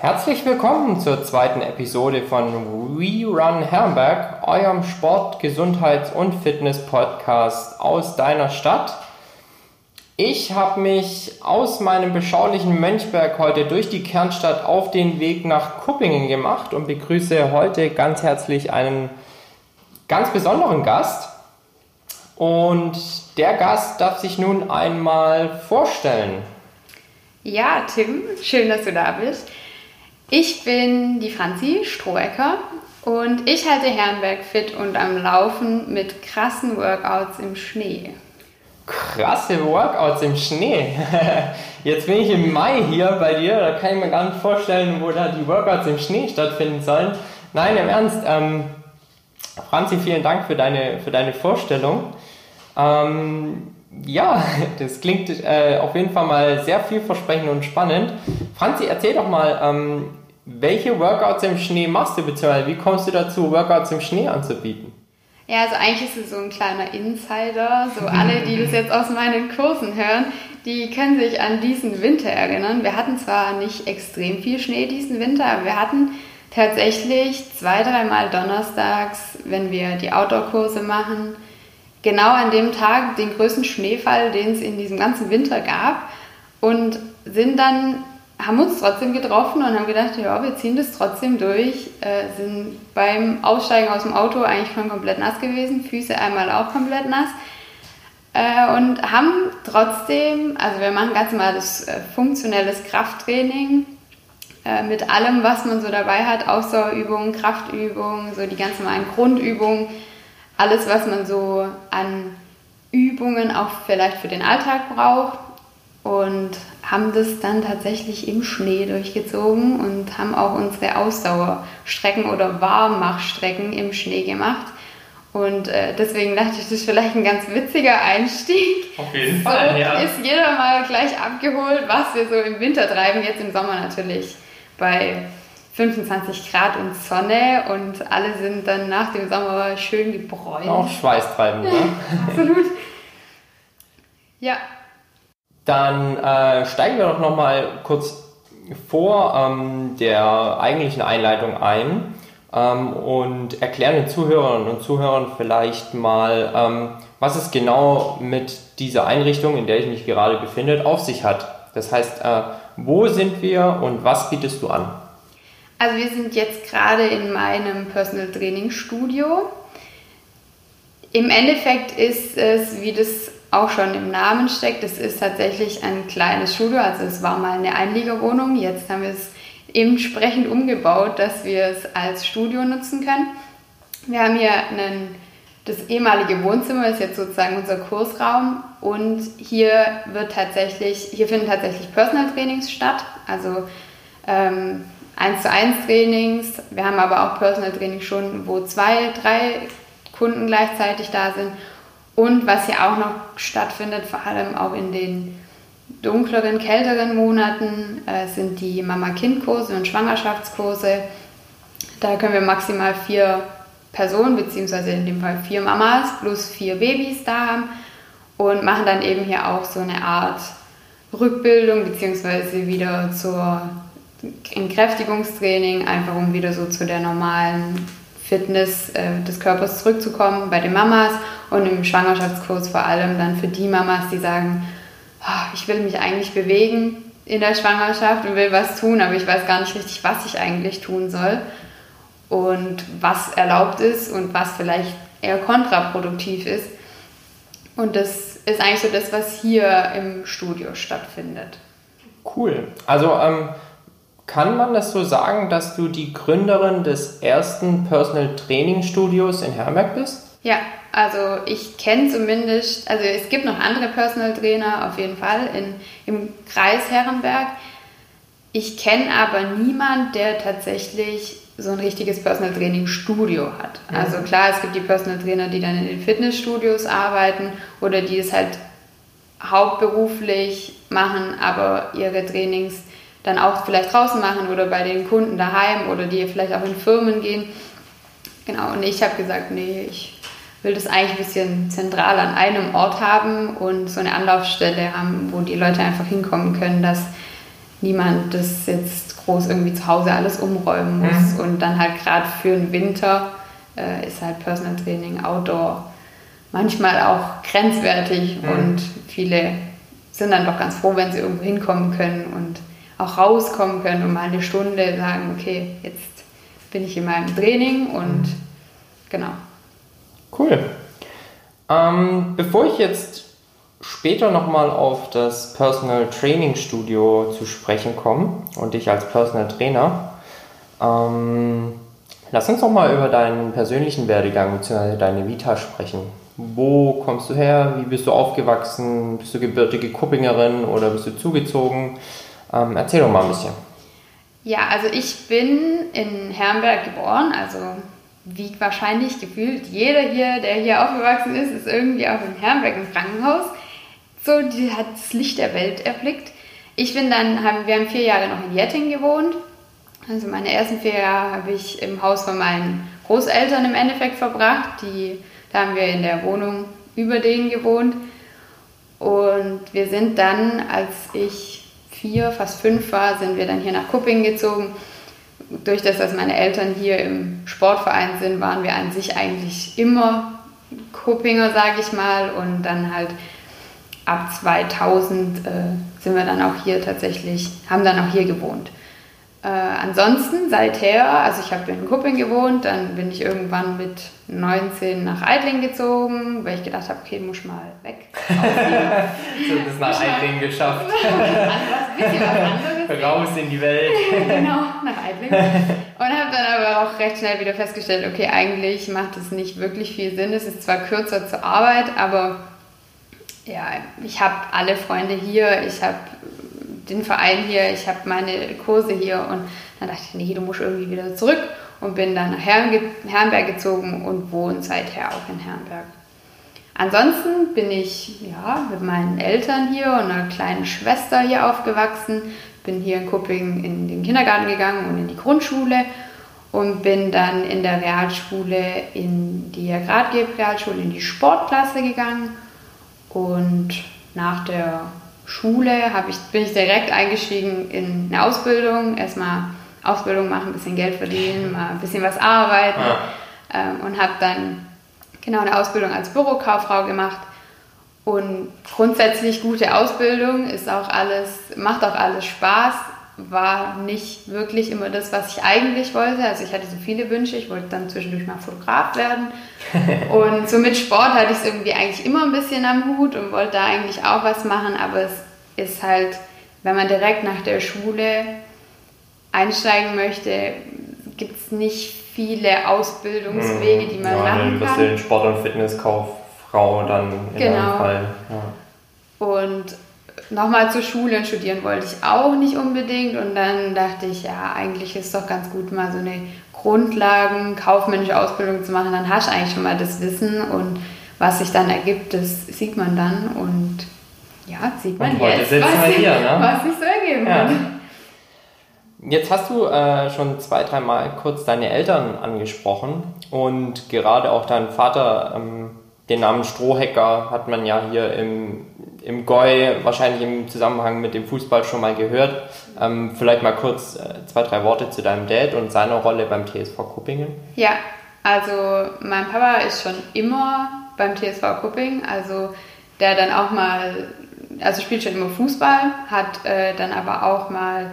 Herzlich willkommen zur zweiten Episode von We Run Herrenberg, eurem Sport-, Gesundheits- und Fitness-Podcast aus deiner Stadt. Ich habe mich aus meinem beschaulichen Mönchberg heute durch die Kernstadt auf den Weg nach Kuppingen gemacht und begrüße heute ganz herzlich einen ganz besonderen Gast. Und der Gast darf sich nun einmal vorstellen. Ja, Tim, schön, dass du da bist. Ich bin die Franzi Strohecker und ich halte Herrenberg fit und am Laufen mit krassen Workouts im Schnee. Krasse Workouts im Schnee. Jetzt bin ich im Mai hier bei dir, da kann ich mir gar nicht vorstellen, wo da die Workouts im Schnee stattfinden sollen. Nein, im Ernst. Ähm, Franzi, vielen Dank für deine, für deine Vorstellung. Ähm, ja, das klingt äh, auf jeden Fall mal sehr vielversprechend und spannend. Franzi, erzähl doch mal, ähm, welche Workouts im Schnee machst du, beziehungsweise wie kommst du dazu, Workouts im Schnee anzubieten? Ja, also eigentlich ist es so ein kleiner Insider. So alle, die das jetzt aus meinen Kursen hören, die können sich an diesen Winter erinnern. Wir hatten zwar nicht extrem viel Schnee diesen Winter, aber wir hatten tatsächlich zwei, dreimal donnerstags, wenn wir die Outdoor-Kurse machen, genau an dem Tag den größten Schneefall, den es in diesem ganzen Winter gab und sind dann haben uns trotzdem getroffen und haben gedacht, ja, wir ziehen das trotzdem durch. Äh, sind beim Aussteigen aus dem Auto eigentlich schon komplett nass gewesen, Füße einmal auch komplett nass. Äh, und haben trotzdem, also wir machen ganz normal das äh, funktionelles Krafttraining äh, mit allem, was man so dabei hat, Ausdauerübungen, Kraftübungen, so die ganz normalen Grundübungen, alles, was man so an Übungen auch vielleicht für den Alltag braucht und haben das dann tatsächlich im Schnee durchgezogen und haben auch unsere Ausdauerstrecken oder Warmmachstrecken im Schnee gemacht. Und äh, deswegen dachte ich, das ist vielleicht ein ganz witziger Einstieg. Auf jeden Fall, so ja. Ist jeder mal gleich abgeholt, was wir so im Winter treiben, jetzt im Sommer natürlich bei 25 Grad und Sonne und alle sind dann nach dem Sommer schön gebräunt. Auch schweißtreibend, ne? Absolut. Ja, dann äh, steigen wir doch nochmal kurz vor ähm, der eigentlichen Einleitung ein ähm, und erklären den Zuhörern und Zuhörern vielleicht mal, ähm, was es genau mit dieser Einrichtung, in der ich mich gerade befinde, auf sich hat. Das heißt, äh, wo sind wir und was bietest du an? Also wir sind jetzt gerade in meinem Personal Training Studio. Im Endeffekt ist es, wie das auch schon im Namen steckt. Es ist tatsächlich ein kleines Studio, also es war mal eine Einliegerwohnung. Jetzt haben wir es entsprechend umgebaut, dass wir es als Studio nutzen können. Wir haben hier einen, das ehemalige Wohnzimmer, ist jetzt sozusagen unser Kursraum und hier wird tatsächlich, hier finden tatsächlich Personal Trainings statt, also ähm, 1 zu 1 Trainings. Wir haben aber auch Personal Trainings schon, wo zwei, drei Kunden gleichzeitig da sind und was hier auch noch stattfindet, vor allem auch in den dunkleren, kälteren Monaten, äh, sind die Mama-Kind-Kurse und Schwangerschaftskurse. Da können wir maximal vier Personen, beziehungsweise in dem Fall vier Mamas plus vier Babys da haben und machen dann eben hier auch so eine Art Rückbildung, beziehungsweise wieder zur Entkräftigungstraining, einfach um wieder so zu der normalen Fitness äh, des Körpers zurückzukommen bei den Mamas und im Schwangerschaftskurs vor allem dann für die Mamas, die sagen, oh, ich will mich eigentlich bewegen in der Schwangerschaft und will was tun, aber ich weiß gar nicht richtig, was ich eigentlich tun soll und was erlaubt ist und was vielleicht eher kontraproduktiv ist. Und das ist eigentlich so das, was hier im Studio stattfindet. Cool. Also ähm, kann man das so sagen, dass du die Gründerin des ersten Personal Training Studios in Herberg bist? Ja, also ich kenne zumindest, also es gibt noch andere Personal Trainer auf jeden Fall in, im Kreis Herrenberg. Ich kenne aber niemand, der tatsächlich so ein richtiges Personal Training Studio hat. Mhm. Also klar, es gibt die Personal Trainer, die dann in den Fitnessstudios arbeiten oder die es halt hauptberuflich machen, aber ihre Trainings dann auch vielleicht draußen machen oder bei den Kunden daheim oder die vielleicht auch in Firmen gehen. Genau, und ich habe gesagt, nee, ich will das eigentlich ein bisschen zentral an einem Ort haben und so eine Anlaufstelle haben, wo die Leute einfach hinkommen können, dass niemand das jetzt groß irgendwie zu Hause alles umräumen muss. Mhm. Und dann halt gerade für den Winter äh, ist halt Personal Training Outdoor manchmal auch grenzwertig mhm. und viele sind dann doch ganz froh, wenn sie irgendwo hinkommen können und auch rauskommen können und mal eine Stunde sagen, okay, jetzt bin ich in meinem Training und mhm. genau. Cool. Ähm, bevor ich jetzt später nochmal auf das Personal Training Studio zu sprechen komme und dich als Personal Trainer, ähm, lass uns noch mal über deinen persönlichen Werdegang bzw. deine Vita sprechen. Wo kommst du her? Wie bist du aufgewachsen? Bist du gebürtige Kuppingerin oder bist du zugezogen? Ähm, erzähl doch mal ein bisschen. Ja, also ich bin in Herrenberg geboren, also wie wahrscheinlich gefühlt jeder hier, der hier aufgewachsen ist, ist irgendwie auch in Herrenberg im Krankenhaus. So, die hat das Licht der Welt erblickt. Ich bin dann, haben, wir haben vier Jahre noch in Jetting gewohnt. Also meine ersten vier Jahre habe ich im Haus von meinen Großeltern im Endeffekt verbracht. Die, da haben wir in der Wohnung über denen gewohnt. Und wir sind dann, als ich vier, fast fünf war, sind wir dann hier nach Kupping gezogen durch das, dass meine Eltern hier im Sportverein sind, waren wir an sich eigentlich immer Kuppinger, sage ich mal. Und dann halt ab 2000 äh, sind wir dann auch hier tatsächlich, haben dann auch hier gewohnt. Äh, ansonsten seither, also ich habe in Kupping gewohnt, dann bin ich irgendwann mit 19 nach Eidling gezogen, weil ich gedacht habe, okay, muss mal weg. so, das nach Eidling geschafft. Raus in die Welt. genau, nach Eidling. Und habe dann aber auch recht schnell wieder festgestellt, okay, eigentlich macht es nicht wirklich viel Sinn. Es ist zwar kürzer zur Arbeit, aber ja, ich habe alle Freunde hier, ich habe den Verein hier, ich habe meine Kurse hier und dann dachte ich, nee, du musst irgendwie wieder zurück und bin dann nach Herrenberg gezogen und wohne seither auch in Herrenberg. Ansonsten bin ich ja, mit meinen Eltern hier und einer kleinen Schwester hier aufgewachsen, bin hier in Kupping in den Kindergarten gegangen und in die Grundschule und bin dann in der Realschule in die Gradgeb-Realschule in die Sportklasse gegangen und nach der Schule ich, bin ich direkt eingestiegen in eine Ausbildung. Erstmal Ausbildung machen, ein bisschen Geld verdienen, mal ein bisschen was arbeiten. Ja. Ähm, und habe dann genau eine Ausbildung als Bürokauffrau gemacht. Und grundsätzlich gute Ausbildung ist auch alles, macht auch alles Spaß, war nicht wirklich immer das, was ich eigentlich wollte. Also ich hatte so viele Wünsche, ich wollte dann zwischendurch mal Fotograf werden. und so mit Sport hatte ich es irgendwie eigentlich immer ein bisschen am Hut und wollte da eigentlich auch was machen, aber es ist halt, wenn man direkt nach der Schule einsteigen möchte, gibt es nicht viele Ausbildungswege, die man ja, machen kann. Dann bist du in Sport- und Fitnesskauffrau dann in genau. Fall. Ja. Und nochmal zur Schule studieren wollte ich auch nicht unbedingt. Und dann dachte ich, ja, eigentlich ist es doch ganz gut, mal so eine Grundlagen, kaufmännische Ausbildung zu machen. Dann hast du eigentlich schon mal das Wissen und was sich dann ergibt, das sieht man dann. Und ja, sieht man und jetzt, was, hier, ne? was sich so ergeben ja. hat. Jetzt hast du äh, schon zwei, dreimal kurz deine Eltern angesprochen und gerade auch dein Vater, ähm, den Namen Strohhecker hat man ja hier im, im Goi wahrscheinlich im Zusammenhang mit dem Fußball schon mal gehört. Ähm, vielleicht mal kurz äh, zwei, drei Worte zu deinem Dad und seiner Rolle beim TSV Kuppingen. Ja, also mein Papa ist schon immer beim TSV Kupping, also der dann auch mal, also spielt schon immer Fußball, hat äh, dann aber auch mal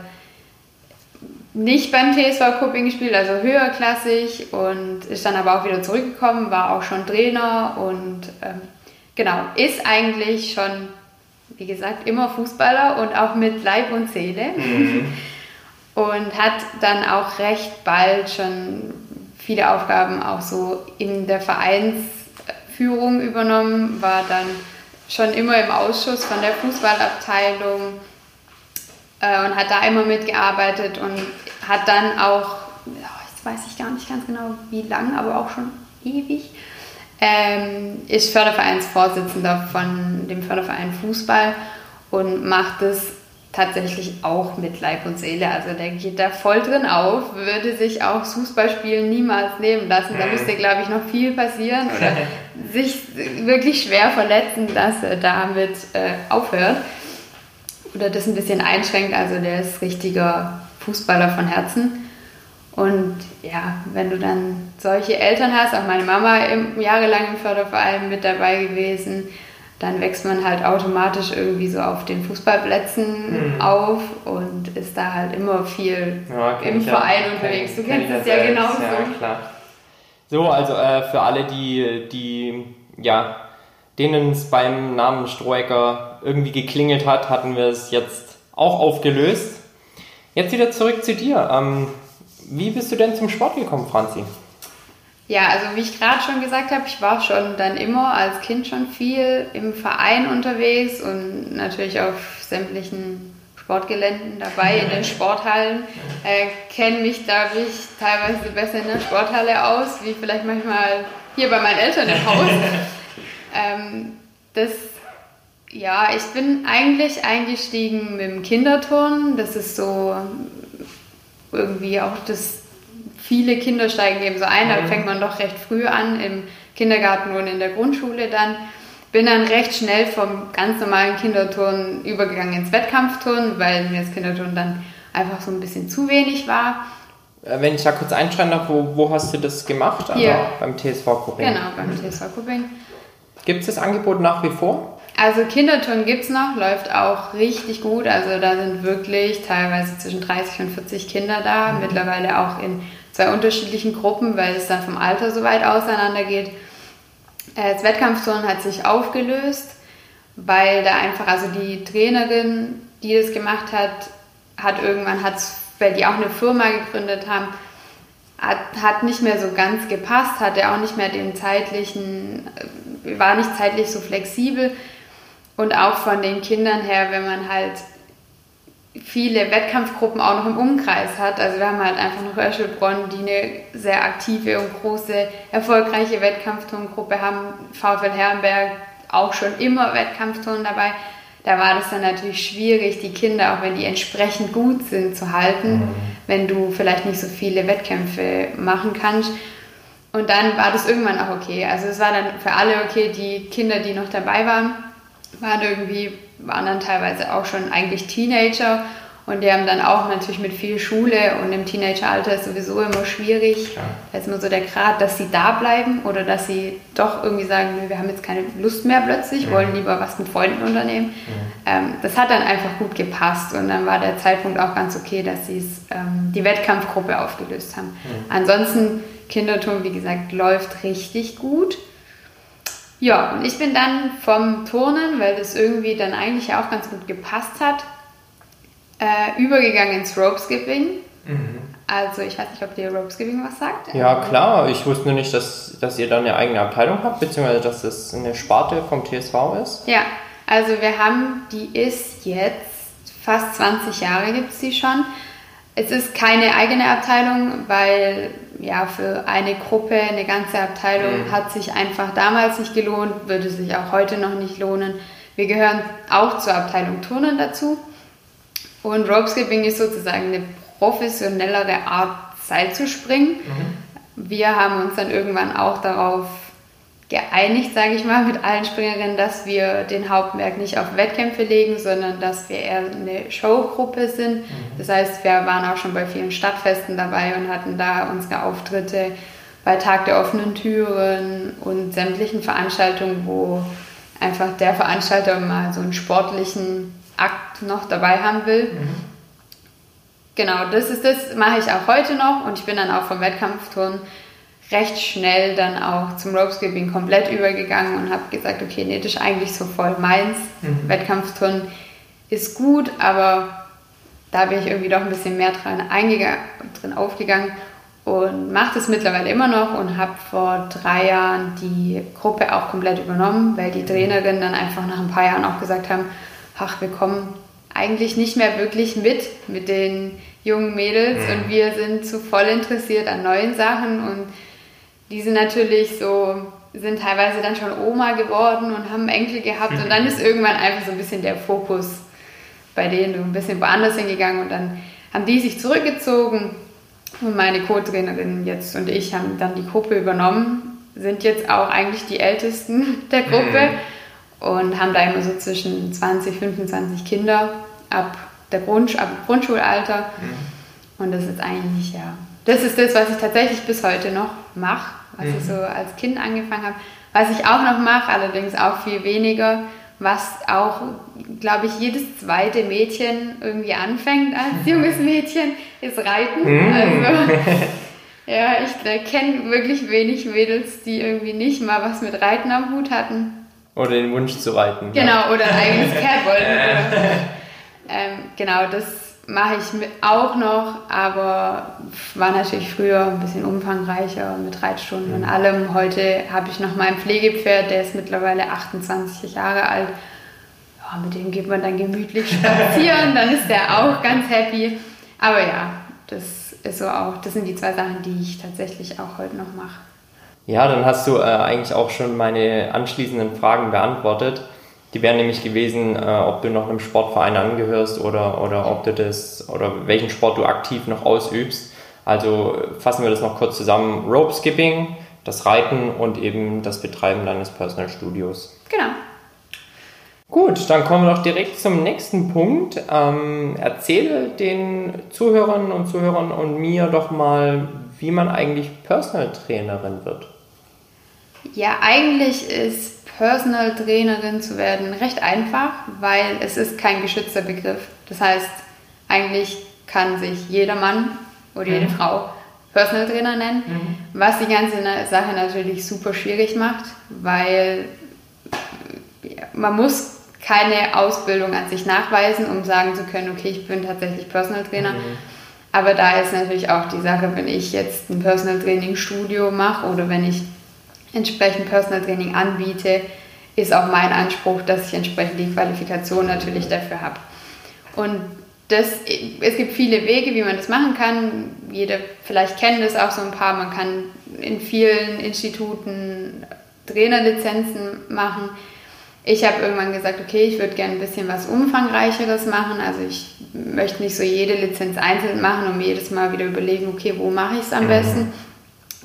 nicht beim TSV Kupping gespielt, also höherklassig und ist dann aber auch wieder zurückgekommen, war auch schon Trainer und ähm, genau, ist eigentlich schon, wie gesagt, immer Fußballer und auch mit Leib und Seele. Mhm. und hat dann auch recht bald schon viele Aufgaben auch so in der Vereinsführung übernommen, war dann schon immer im Ausschuss von der Fußballabteilung äh, und hat da immer mitgearbeitet und hat dann auch, weiß ich gar nicht ganz genau wie lang, aber auch schon ewig, ähm, ist Fördervereinsvorsitzender von dem Förderverein Fußball und macht es tatsächlich auch mit Leib und Seele. Also der geht da voll drin auf, würde sich auch Fußballspielen niemals nehmen lassen. Da müsste, glaube ich, noch viel passieren oder sich wirklich schwer verletzen, dass er damit äh, aufhört oder das ein bisschen einschränkt. Also der ist richtiger Fußballer von Herzen. Und ja, wenn du dann solche Eltern hast, auch meine Mama im, jahrelang im Förderverein mit dabei gewesen, dann wächst man halt automatisch irgendwie so auf den Fußballplätzen mhm. auf und ist da halt immer viel ja, im Verein ja. unterwegs. Du kennst es ja genauso. Ja, klar. So, also äh, für alle, die, die ja, denen es beim Namen Strohecker irgendwie geklingelt hat, hatten wir es jetzt auch aufgelöst. Jetzt wieder zurück zu dir. Ähm, wie bist du denn zum Sport gekommen, Franzi? Ja, also wie ich gerade schon gesagt habe, ich war schon dann immer als Kind schon viel im Verein unterwegs und natürlich auf sämtlichen Sportgeländen dabei, in den Sporthallen. Äh, Kenne mich, ich, teilweise besser in der Sporthalle aus, wie vielleicht manchmal hier bei meinen Eltern im Haus. ähm, das, ja, ich bin eigentlich eingestiegen mit dem Kinderturnen. Das ist so irgendwie auch das viele Kinder steigen eben so ein, da mhm. fängt man doch recht früh an, im Kindergarten und in der Grundschule dann. Bin dann recht schnell vom ganz normalen Kinderturnen übergegangen ins Wettkampfturnen, weil mir das Kinderturnen dann einfach so ein bisschen zu wenig war. Äh, wenn ich da kurz einschreiben darf, wo, wo hast du das gemacht? Also Hier. beim TSV Kupping. Genau, beim TSV Kupping. Gibt es das Angebot nach wie vor? Also Kinderturnen gibt es noch, läuft auch richtig gut. Also da sind wirklich teilweise zwischen 30 und 40 Kinder da, mhm. mittlerweile auch in zwei unterschiedlichen Gruppen, weil es dann vom Alter so weit auseinander geht. Äh, das Wettkampfturnen hat sich aufgelöst, weil da einfach, also die Trainerin, die das gemacht hat, hat irgendwann, hat's, weil die auch eine Firma gegründet haben, hat, hat nicht mehr so ganz gepasst, hatte auch nicht mehr den zeitlichen, äh, war nicht zeitlich so flexibel und auch von den Kindern her, wenn man halt viele Wettkampfgruppen auch noch im Umkreis hat. Also wir haben halt einfach noch Öschelbronn, die eine sehr aktive und große, erfolgreiche Wettkampfturngruppe haben. VfL Herrenberg auch schon immer Wettkampfturnen dabei. Da war das dann natürlich schwierig, die Kinder, auch wenn die entsprechend gut sind, zu halten, mhm. wenn du vielleicht nicht so viele Wettkämpfe machen kannst. Und dann war das irgendwann auch okay. Also es war dann für alle okay, die Kinder, die noch dabei waren, waren irgendwie waren dann teilweise auch schon eigentlich Teenager und die haben dann auch natürlich mit viel Schule und im Teenageralter ist sowieso immer schwierig. Ja. Da ist immer so der Grad, dass sie da bleiben oder dass sie doch irgendwie sagen, wir haben jetzt keine Lust mehr plötzlich, mhm. wollen lieber was mit Freunden unternehmen. Mhm. Ähm, das hat dann einfach gut gepasst und dann war der Zeitpunkt auch ganz okay, dass sie ähm, die Wettkampfgruppe aufgelöst haben. Mhm. Ansonsten Kinderturm, wie gesagt, läuft richtig gut. Ja, und ich bin dann vom Turnen, weil das irgendwie dann eigentlich auch ganz gut gepasst hat, äh, übergegangen ins Ropeskipping. Mhm. Also ich weiß nicht, ob dir Ropeskipping was sagt. Ja, klar. Ich wusste nur nicht, dass, dass ihr da eine eigene Abteilung habt, beziehungsweise dass das eine Sparte vom TSV ist. Ja, also wir haben, die ist jetzt fast 20 Jahre gibt es die schon. Es ist keine eigene Abteilung, weil ja für eine Gruppe, eine ganze Abteilung mhm. hat sich einfach damals nicht gelohnt, würde sich auch heute noch nicht lohnen. Wir gehören auch zur Abteilung Turnen dazu. Und Ropeskipping ist sozusagen eine professionellere Art, Seil zu springen. Mhm. Wir haben uns dann irgendwann auch darauf geeinigt, sage ich mal, mit allen Springerinnen, dass wir den Hauptmerk nicht auf Wettkämpfe legen, sondern dass wir eher eine Showgruppe sind. Mhm. Das heißt, wir waren auch schon bei vielen Stadtfesten dabei und hatten da unsere Auftritte bei Tag der offenen Türen und sämtlichen Veranstaltungen, wo einfach der Veranstalter mal so einen sportlichen Akt noch dabei haben will. Mhm. Genau, das ist das, mache ich auch heute noch und ich bin dann auch vom Wettkampfturnen recht schnell dann auch zum Ropeskipping komplett übergegangen und habe gesagt, okay, nee, das ist eigentlich so voll meins. Mhm. Wettkampfturnen ist gut, aber da bin ich irgendwie doch ein bisschen mehr dran, drin aufgegangen und mache das mittlerweile immer noch und habe vor drei Jahren die Gruppe auch komplett übernommen, weil die Trainerinnen dann einfach nach ein paar Jahren auch gesagt haben, ach, wir kommen eigentlich nicht mehr wirklich mit mit den jungen Mädels mhm. und wir sind zu voll interessiert an neuen Sachen und die sind natürlich so, sind teilweise dann schon Oma geworden und haben Enkel gehabt. Und dann ist irgendwann einfach so ein bisschen der Fokus bei denen so ein bisschen woanders hingegangen. Und dann haben die sich zurückgezogen. Und meine Co-Trainerin jetzt und ich haben dann die Gruppe übernommen, sind jetzt auch eigentlich die Ältesten der Gruppe. Mhm. und haben da immer so zwischen 20, 25 Kinder ab der Grund, ab Grundschulalter. Mhm. Und das ist eigentlich, ja, das ist das, was ich tatsächlich bis heute noch mache, was mhm. ich so als Kind angefangen habe. Was ich auch noch mache, allerdings auch viel weniger, was auch, glaube ich, jedes zweite Mädchen irgendwie anfängt als junges Mädchen, ist Reiten. Mhm. Also, ja, ich kenne wirklich wenig Mädels, die irgendwie nicht mal was mit Reiten am Hut hatten. Oder den Wunsch zu reiten. Genau, ja. oder ein eigenes Pferd wollten. ähm, genau, das mache ich auch noch, aber war natürlich früher ein bisschen umfangreicher mit Reitstunden und mhm. allem. Heute habe ich noch mein Pflegepferd, der ist mittlerweile 28 Jahre alt. Ja, mit dem geht man dann gemütlich spazieren, dann ist der auch ganz happy. Aber ja, das ist so auch, das sind die zwei Sachen, die ich tatsächlich auch heute noch mache. Ja, dann hast du äh, eigentlich auch schon meine anschließenden Fragen beantwortet. Die wären nämlich gewesen, äh, ob du noch einem Sportverein angehörst oder, oder ob du das oder welchen Sport du aktiv noch ausübst. Also fassen wir das noch kurz zusammen. Rope Skipping, das Reiten und eben das Betreiben deines Personal Studios. Genau. Gut, dann kommen wir doch direkt zum nächsten Punkt. Ähm, erzähle den Zuhörern und Zuhörern und mir doch mal, wie man eigentlich Personal Trainerin wird. Ja, eigentlich ist Personal Trainerin zu werden recht einfach, weil es ist kein geschützter Begriff. Das heißt, eigentlich kann sich jeder Mann oder jede mhm. Frau Personal Trainer nennen, mhm. was die ganze Sache natürlich super schwierig macht, weil man muss keine Ausbildung an sich nachweisen, um sagen zu können, okay, ich bin tatsächlich Personal Trainer. Mhm. Aber da ist natürlich auch die Sache, wenn ich jetzt ein Personal Training Studio mache oder wenn ich entsprechend Personal Training anbiete, ist auch mein Anspruch, dass ich entsprechend die Qualifikation natürlich dafür habe. Und das, es gibt viele Wege, wie man das machen kann. Jeder vielleicht kennt es auch so ein paar. Man kann in vielen Instituten Trainerlizenzen machen. Ich habe irgendwann gesagt, okay, ich würde gerne ein bisschen was Umfangreicheres machen. Also ich möchte nicht so jede Lizenz einzeln machen und jedes Mal wieder überlegen, okay, wo mache ich es am mhm. besten.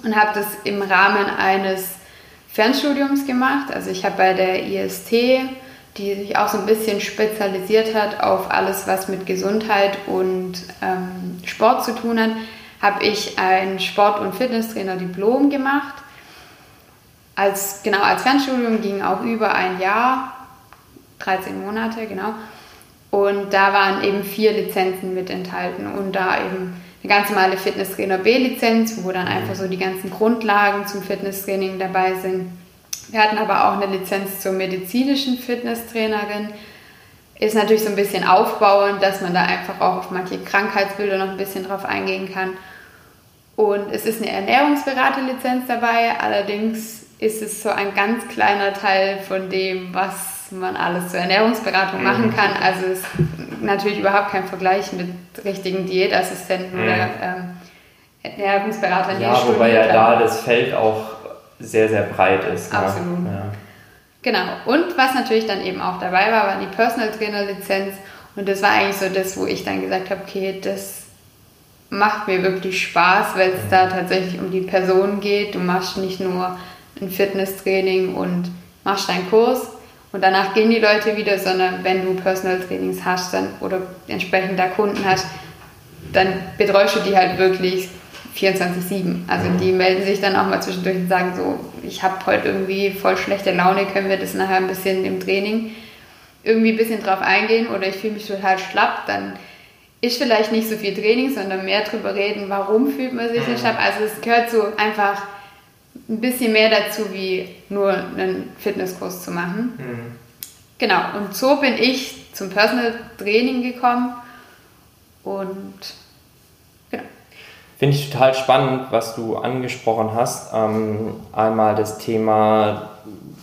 Und habe das im Rahmen eines Fernstudiums gemacht. Also ich habe bei der IST, die sich auch so ein bisschen spezialisiert hat auf alles, was mit Gesundheit und ähm, Sport zu tun hat, habe ich ein Sport- und Fitnesstrainer-Diplom gemacht. Als, genau, als Fernstudium ging auch über ein Jahr, 13 Monate, genau. Und da waren eben vier Lizenzen mit enthalten und da eben eine ganz normale Fitnesstrainer B-Lizenz, wo dann einfach so die ganzen Grundlagen zum Fitnesstraining dabei sind. Wir hatten aber auch eine Lizenz zur medizinischen Fitnesstrainerin. Ist natürlich so ein bisschen aufbauend, dass man da einfach auch auf manche Krankheitsbilder noch ein bisschen drauf eingehen kann. Und es ist eine Ernährungsberaterlizenz dabei, allerdings ist es so ein ganz kleiner Teil von dem, was man alles zur Ernährungsberatung machen mhm. kann. Also es ist natürlich überhaupt kein Vergleich mit richtigen Diätassistenten mhm. oder ähm, Ernährungsberatern. Ja, wobei ja da das Feld auch sehr, sehr breit ist. Ne? Absolut. Ja. Genau. Und was natürlich dann eben auch dabei war, war die Personal Trainer Lizenz. Und das war eigentlich so das, wo ich dann gesagt habe, okay, das macht mir wirklich Spaß, weil es mhm. da tatsächlich um die Person geht. Du machst nicht nur ein Fitnesstraining und machst deinen Kurs, und danach gehen die Leute wieder, sondern wenn du Personal Trainings hast dann, oder entsprechend da Kunden hast, dann betreust du die halt wirklich 24-7. Also die melden sich dann auch mal zwischendurch und sagen so, ich habe heute irgendwie voll schlechte Laune, können wir das nachher ein bisschen im Training irgendwie ein bisschen drauf eingehen oder ich fühle mich total schlapp, dann ist vielleicht nicht so viel Training, sondern mehr drüber reden, warum fühlt man sich so schlapp. Also es gehört so einfach ein bisschen mehr dazu, wie nur einen Fitnesskurs zu machen. Mhm. Genau, und so bin ich zum Personal Training gekommen und genau. Finde ich total spannend, was du angesprochen hast. Ähm, einmal das Thema,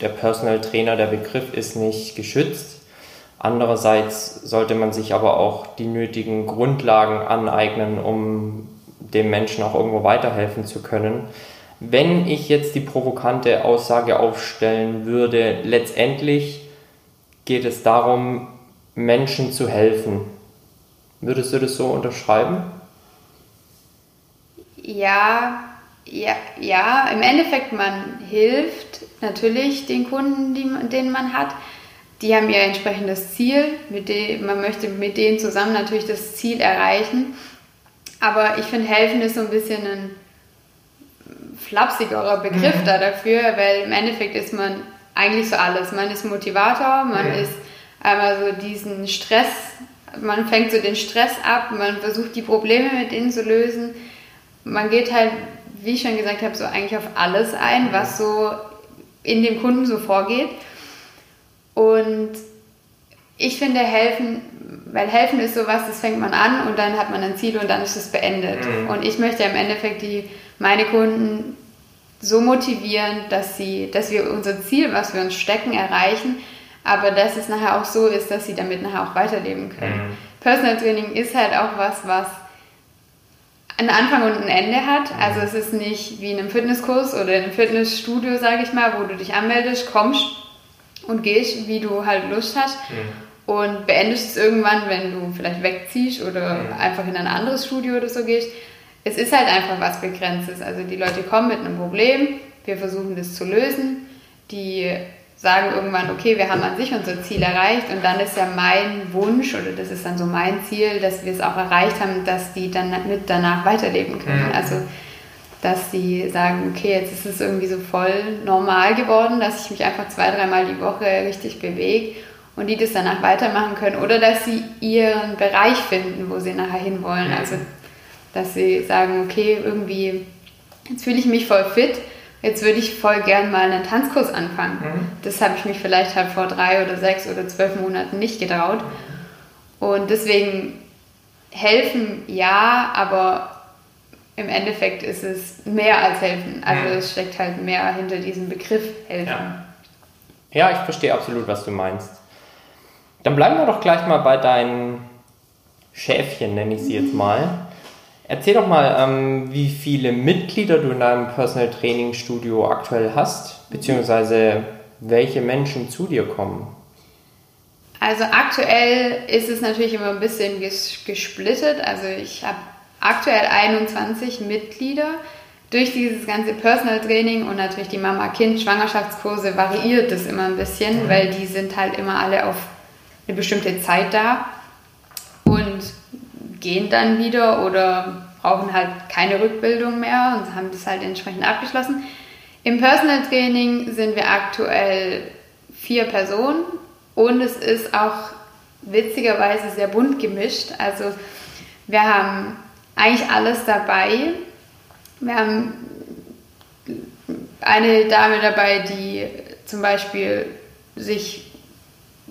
der Personal Trainer, der Begriff ist nicht geschützt. Andererseits sollte man sich aber auch die nötigen Grundlagen aneignen, um dem Menschen auch irgendwo weiterhelfen zu können. Wenn ich jetzt die provokante Aussage aufstellen würde, letztendlich geht es darum, Menschen zu helfen. Würdest du das so unterschreiben? Ja, ja, ja, im Endeffekt, man hilft natürlich den Kunden, die, denen man hat. Die haben ihr entsprechendes Ziel, mit dem, man möchte mit denen zusammen natürlich das Ziel erreichen. Aber ich finde, helfen ist so ein bisschen ein flapsigerer Begriff mhm. da dafür, weil im Endeffekt ist man eigentlich so alles. Man ist Motivator, man ja. ist einmal so diesen Stress, man fängt so den Stress ab, man versucht die Probleme mit denen zu lösen. Man geht halt, wie ich schon gesagt habe, so eigentlich auf alles ein, was so in dem Kunden so vorgeht. Und ich finde helfen, weil helfen ist sowas, das fängt man an und dann hat man ein Ziel und dann ist es beendet. Mhm. Und ich möchte im Endeffekt die, meine Kunden so motivieren, dass, sie, dass wir unser Ziel, was wir uns stecken, erreichen, aber dass es nachher auch so ist, dass sie damit nachher auch weiterleben können. Mhm. Personal Training ist halt auch was, was einen Anfang und ein Ende hat. Mhm. Also es ist nicht wie in einem Fitnesskurs oder in einem Fitnessstudio, sage ich mal, wo du dich anmeldest, kommst und gehst, wie du halt Lust hast. Mhm. Und beendest es irgendwann, wenn du vielleicht wegziehst oder mhm. einfach in ein anderes Studio oder so gehst. Es ist halt einfach was Begrenztes. Also die Leute kommen mit einem Problem, wir versuchen das zu lösen. Die sagen irgendwann, okay, wir haben an sich unser Ziel erreicht und dann ist ja mein Wunsch oder das ist dann so mein Ziel, dass wir es auch erreicht haben, dass die dann mit danach weiterleben können. Mhm. Also dass sie sagen, okay, jetzt ist es irgendwie so voll normal geworden, dass ich mich einfach zwei, dreimal die Woche richtig bewege und die das danach weitermachen können oder dass sie ihren Bereich finden, wo sie nachher hinwollen. Also dass sie sagen, okay, irgendwie, jetzt fühle ich mich voll fit, jetzt würde ich voll gern mal einen Tanzkurs anfangen. Mhm. Das habe ich mich vielleicht halt vor drei oder sechs oder zwölf Monaten nicht getraut. Und deswegen helfen ja, aber im Endeffekt ist es mehr als helfen. Also mhm. es steckt halt mehr hinter diesem Begriff helfen. Ja. ja, ich verstehe absolut, was du meinst. Dann bleiben wir doch gleich mal bei deinen Schäfchen, nenne ich sie jetzt mal. Erzähl doch mal, ähm, wie viele Mitglieder du in deinem Personal Training Studio aktuell hast, beziehungsweise welche Menschen zu dir kommen. Also aktuell ist es natürlich immer ein bisschen gesplittet. Also ich habe aktuell 21 Mitglieder. Durch dieses ganze Personal Training und natürlich die Mama-Kind-Schwangerschaftskurse variiert das immer ein bisschen, mhm. weil die sind halt immer alle auf eine bestimmte Zeit da gehen dann wieder oder brauchen halt keine Rückbildung mehr und haben das halt entsprechend abgeschlossen. Im Personal Training sind wir aktuell vier Personen und es ist auch witzigerweise sehr bunt gemischt. Also wir haben eigentlich alles dabei. Wir haben eine Dame dabei, die zum Beispiel sich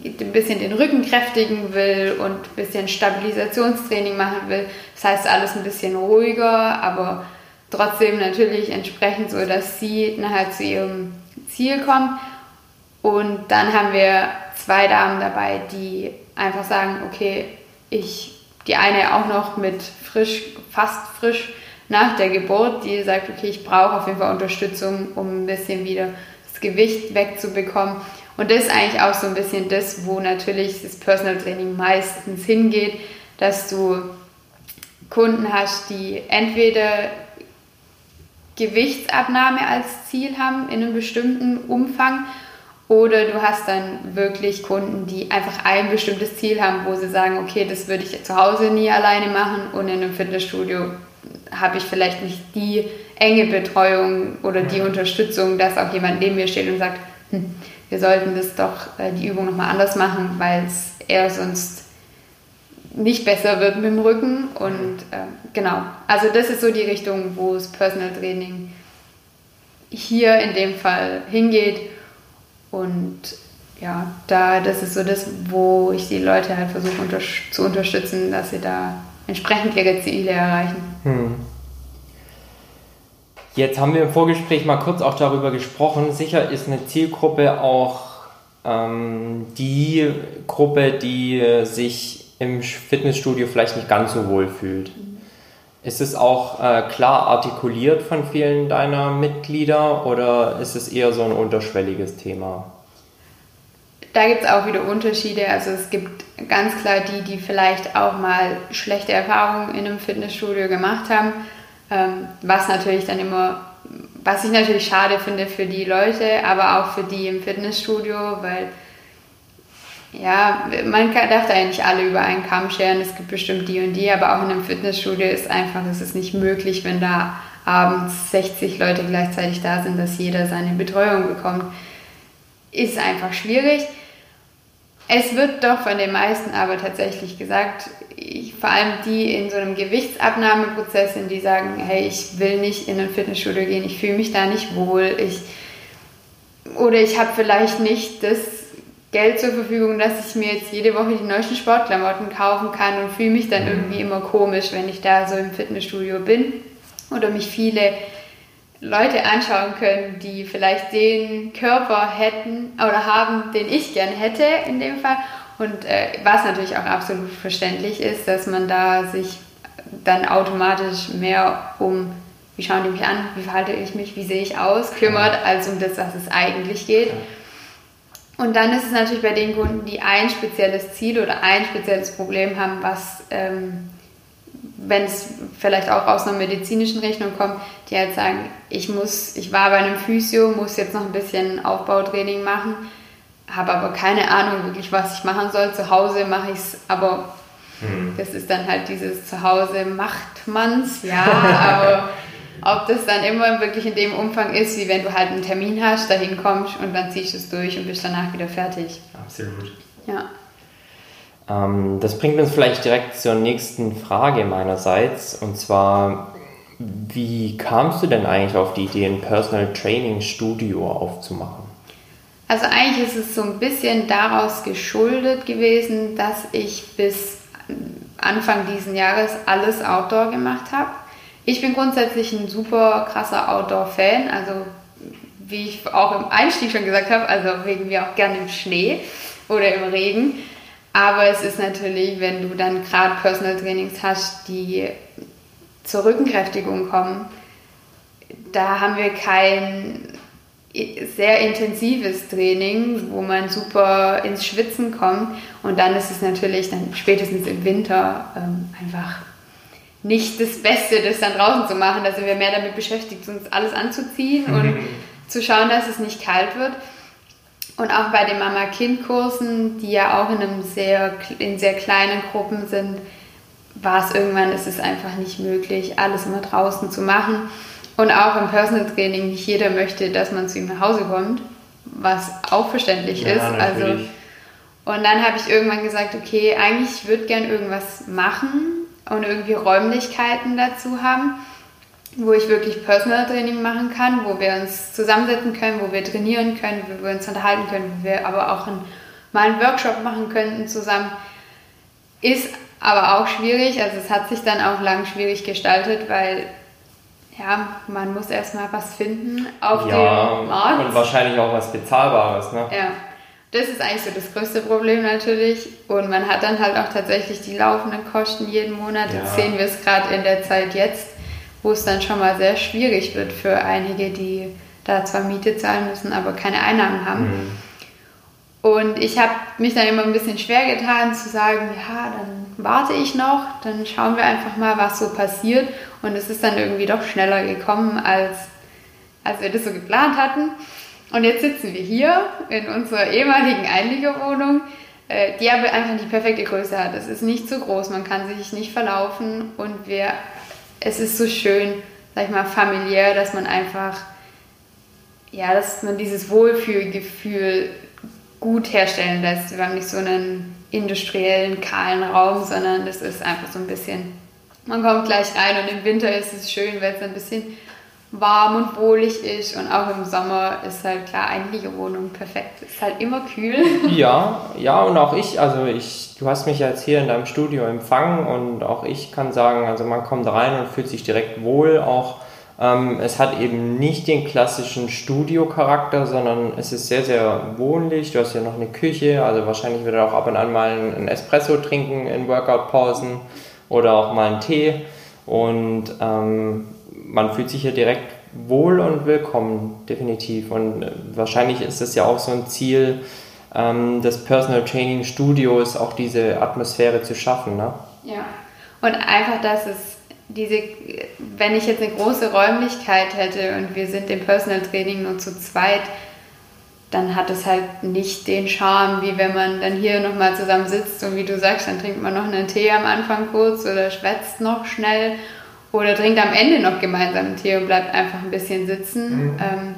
ein bisschen den Rücken kräftigen will und ein bisschen Stabilisationstraining machen will. Das heißt, alles ein bisschen ruhiger, aber trotzdem natürlich entsprechend so, dass sie nachher zu ihrem Ziel kommt. Und dann haben wir zwei Damen dabei, die einfach sagen, okay, ich die eine auch noch mit frisch, fast frisch nach der Geburt, die sagt, okay, ich brauche auf jeden Fall Unterstützung, um ein bisschen wieder das Gewicht wegzubekommen. Und das ist eigentlich auch so ein bisschen das, wo natürlich das Personal Training meistens hingeht, dass du Kunden hast, die entweder Gewichtsabnahme als Ziel haben in einem bestimmten Umfang oder du hast dann wirklich Kunden, die einfach ein bestimmtes Ziel haben, wo sie sagen, okay, das würde ich zu Hause nie alleine machen und in einem Fitnessstudio habe ich vielleicht nicht die enge Betreuung oder die Unterstützung, dass auch jemand neben mir steht und sagt, hm, wir sollten das doch äh, die Übung nochmal anders machen, weil es eher sonst nicht besser wird mit dem Rücken. Und äh, genau, also das ist so die Richtung, wo das Personal Training hier in dem Fall hingeht. Und ja, da, das ist so das, wo ich die Leute halt versuche unter zu unterstützen, dass sie da entsprechend ihre Ziele erreichen. Hm. Jetzt haben wir im Vorgespräch mal kurz auch darüber gesprochen. Sicher ist eine Zielgruppe auch ähm, die Gruppe, die sich im Fitnessstudio vielleicht nicht ganz so wohl fühlt. Mhm. Ist es auch äh, klar artikuliert von vielen deiner Mitglieder oder ist es eher so ein unterschwelliges Thema? Da gibt es auch wieder Unterschiede. Also es gibt ganz klar die, die vielleicht auch mal schlechte Erfahrungen in einem Fitnessstudio gemacht haben, was natürlich dann immer, was ich natürlich schade finde für die Leute, aber auch für die im Fitnessstudio, weil ja, man darf da ja nicht alle über einen Kamm scheren. Es gibt bestimmt die und die, aber auch in einem Fitnessstudio ist einfach, es ist nicht möglich, wenn da abends 60 Leute gleichzeitig da sind, dass jeder seine Betreuung bekommt. Ist einfach schwierig. Es wird doch von den meisten aber tatsächlich gesagt, ich, vor allem die in so einem Gewichtsabnahmeprozess sind, die sagen, hey, ich will nicht in ein Fitnessstudio gehen, ich fühle mich da nicht wohl, ich, oder ich habe vielleicht nicht das Geld zur Verfügung, dass ich mir jetzt jede Woche die neuesten Sportklamotten kaufen kann und fühle mich dann mhm. irgendwie immer komisch, wenn ich da so im Fitnessstudio bin oder mich viele Leute anschauen können, die vielleicht den Körper hätten oder haben, den ich gerne hätte in dem Fall. Und äh, was natürlich auch absolut verständlich ist, dass man da sich dann automatisch mehr um, wie schauen die mich an, wie verhalte ich mich, wie sehe ich aus, kümmert, als um das, was es eigentlich geht. Und dann ist es natürlich bei den Kunden, die ein spezielles Ziel oder ein spezielles Problem haben, was, ähm, wenn es vielleicht auch aus einer medizinischen Rechnung kommt, die halt sagen, ich muss, ich war bei einem Physio, muss jetzt noch ein bisschen Aufbautraining machen, habe aber keine Ahnung wirklich, was ich machen soll. Zu Hause mache ich es, aber hm. das ist dann halt dieses Zuhause macht man's, ja, aber ob das dann immer wirklich in dem Umfang ist, wie wenn du halt einen Termin hast, dahin kommst und dann ziehst du es durch und bist danach wieder fertig. Absolut. Ja. Ähm, das bringt uns vielleicht direkt zur nächsten Frage meinerseits und zwar, wie kamst du denn eigentlich auf die Idee, ein Personal Training Studio aufzumachen? Also eigentlich ist es so ein bisschen daraus geschuldet gewesen, dass ich bis Anfang diesen Jahres alles Outdoor gemacht habe. Ich bin grundsätzlich ein super krasser Outdoor-Fan, also wie ich auch im Einstieg schon gesagt habe, also wegen mir auch gerne im Schnee oder im Regen. Aber es ist natürlich, wenn du dann gerade Personal Trainings hast, die zur Rückenkräftigung kommen, da haben wir kein sehr intensives Training, wo man super ins Schwitzen kommt. Und dann ist es natürlich dann spätestens im Winter ähm, einfach nicht das Beste, das dann draußen zu machen. Da sind wir mehr damit beschäftigt, uns alles anzuziehen und mhm. zu schauen, dass es nicht kalt wird. Und auch bei den Mama-Kind-Kursen, die ja auch in, einem sehr, in sehr kleinen Gruppen sind, war es irgendwann, ist es einfach nicht möglich, alles immer draußen zu machen. Und auch im Personal Training, nicht jeder möchte, dass man zu ihm nach Hause kommt, was auch verständlich ja, ist. Also, und dann habe ich irgendwann gesagt, okay, eigentlich würde ich gerne irgendwas machen, und irgendwie Räumlichkeiten dazu haben, wo ich wirklich Personal Training machen kann, wo wir uns zusammensetzen können, wo wir trainieren können, wo wir uns unterhalten können, wo wir aber auch einen, mal einen Workshop machen könnten zusammen. Ist aber auch schwierig, also es hat sich dann auch lang schwierig gestaltet, weil ja, man muss erstmal was finden auf ja, dem Markt. Und wahrscheinlich auch was Bezahlbares, ne? Ja. Das ist eigentlich so das größte Problem natürlich. Und man hat dann halt auch tatsächlich die laufenden Kosten jeden Monat. Ja. Jetzt sehen wir es gerade in der Zeit jetzt, wo es dann schon mal sehr schwierig wird für einige, die da zwar Miete zahlen müssen, aber keine Einnahmen haben. Mhm. Und ich habe mich dann immer ein bisschen schwer getan zu sagen, ja, dann warte ich noch, dann schauen wir einfach mal, was so passiert. Und es ist dann irgendwie doch schneller gekommen, als, als wir das so geplant hatten. Und jetzt sitzen wir hier in unserer ehemaligen Einliegerwohnung, äh, die aber einfach die perfekte Größe hat. Es ist nicht zu groß, man kann sich nicht verlaufen und wir, es ist so schön, sag ich mal, familiär, dass man einfach, ja, dass man dieses Wohlfühlgefühl gut herstellen lässt. Wir haben nicht so einen industriellen, kahlen Raum, sondern das ist einfach so ein bisschen, man kommt gleich rein und im Winter ist es schön, weil es ein bisschen warm und wohlig ist und auch im Sommer ist halt klar eine Wohnung perfekt. Ist halt immer kühl. Ja, ja und auch ich, also ich, du hast mich jetzt hier in deinem Studio empfangen und auch ich kann sagen, also man kommt rein und fühlt sich direkt wohl, auch Ähm, es hat eben nicht den klassischen Studio-Charakter, sondern es ist sehr, sehr wohnlich. Du hast ja noch eine Küche, also wahrscheinlich wird er auch ab und an mal einen Espresso trinken in Workout-Pausen oder auch mal einen Tee. Und ähm, man fühlt sich hier direkt wohl und willkommen, definitiv. Und äh, wahrscheinlich ist es ja auch so ein Ziel ähm, des Personal Training Studios, auch diese Atmosphäre zu schaffen. Ne? Ja, und einfach, dass es diese, wenn ich jetzt eine große Räumlichkeit hätte und wir sind im Personal Training nur zu zweit, dann hat es halt nicht den Charme, wie wenn man dann hier nochmal zusammen sitzt und wie du sagst, dann trinkt man noch einen Tee am Anfang kurz oder schwätzt noch schnell oder trinkt am Ende noch gemeinsam einen Tee und bleibt einfach ein bisschen sitzen. Mhm. Ähm,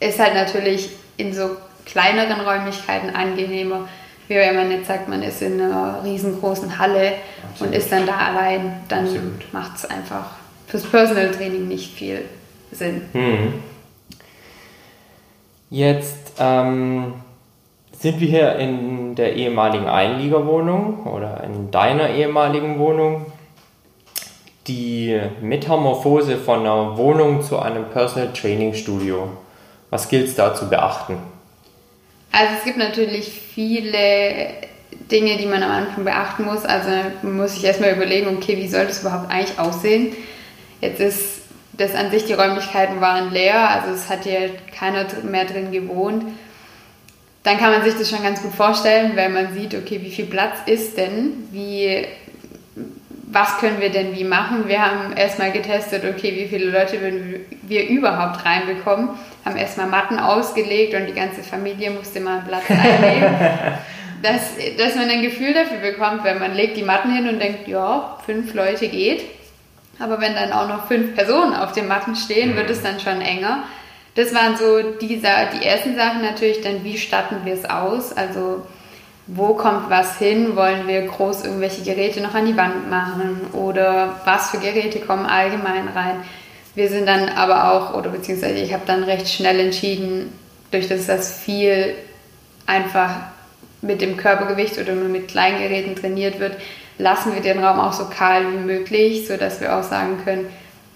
ist halt natürlich in so kleineren Räumlichkeiten angenehmer, wie wenn man jetzt sagt, man ist in einer riesengroßen Halle Absolut. und ist dann da allein. Dann macht es einfach fürs Personal Training nicht viel Sinn. Mhm. Jetzt ähm, sind wir hier in der ehemaligen Einliegerwohnung oder in deiner ehemaligen Wohnung die Metamorphose von einer Wohnung zu einem Personal Training Studio. Was gilt es da zu beachten? Also es gibt natürlich viele Dinge, die man am Anfang beachten muss. Also muss ich erstmal überlegen, okay, wie soll das überhaupt eigentlich aussehen? Jetzt ist das an sich, die Räumlichkeiten waren leer, also es hat hier keiner mehr drin gewohnt. Dann kann man sich das schon ganz gut vorstellen, weil man sieht, okay, wie viel Platz ist denn? Wie was können wir denn wie machen? Wir haben erstmal getestet, okay, wie viele Leute würden wir überhaupt reinbekommen, haben erstmal Matten ausgelegt und die ganze Familie musste mal einen Platz einnehmen. dass, dass man ein Gefühl dafür bekommt, wenn man legt die Matten hin und denkt, ja, fünf Leute geht. Aber wenn dann auch noch fünf Personen auf den Matten stehen, wird es dann schon enger. Das waren so die, die ersten Sachen natürlich, dann wie statten wir es aus? Also wo kommt was hin? Wollen wir groß irgendwelche Geräte noch an die Wand machen oder was für Geräte kommen allgemein rein? Wir sind dann aber auch, oder beziehungsweise ich habe dann recht schnell entschieden, durch das das viel einfach mit dem Körpergewicht oder nur mit Kleingeräten trainiert wird, lassen wir den Raum auch so kahl wie möglich, sodass wir auch sagen können,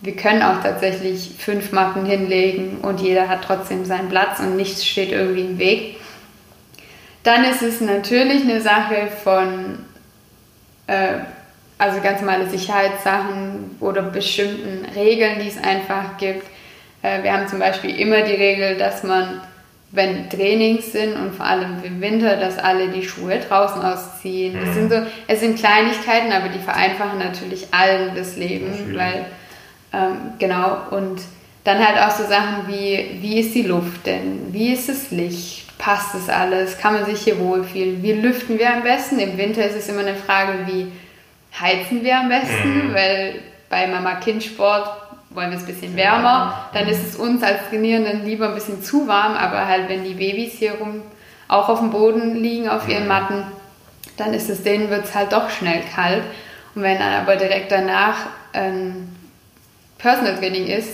wir können auch tatsächlich fünf Matten hinlegen und jeder hat trotzdem seinen Platz und nichts steht irgendwie im Weg. Dann ist es natürlich eine Sache von, äh, also ganz normale Sicherheitssachen oder bestimmten Regeln, die es einfach gibt. Äh, wir haben zum Beispiel immer die Regel, dass man, wenn Trainings sind und vor allem im Winter, dass alle die Schuhe draußen ausziehen. Das sind so, es sind Kleinigkeiten, aber die vereinfachen natürlich allen das Leben, natürlich. weil ähm, genau und dann halt auch so Sachen wie, wie ist die Luft denn? Wie ist das Licht? Passt es alles, kann man sich hier wohlfühlen, wie lüften wir am besten. Im Winter ist es immer eine Frage, wie heizen wir am besten, mhm. weil bei Mama-Kind-Sport wollen wir es ein bisschen wärmer, dann ist es uns als Trainierenden lieber ein bisschen zu warm, aber halt wenn die Babys hier rum auch auf dem Boden liegen, auf ihren mhm. Matten, dann ist es denen wird es halt doch schnell kalt. Und wenn dann aber direkt danach ein Personal Training ist,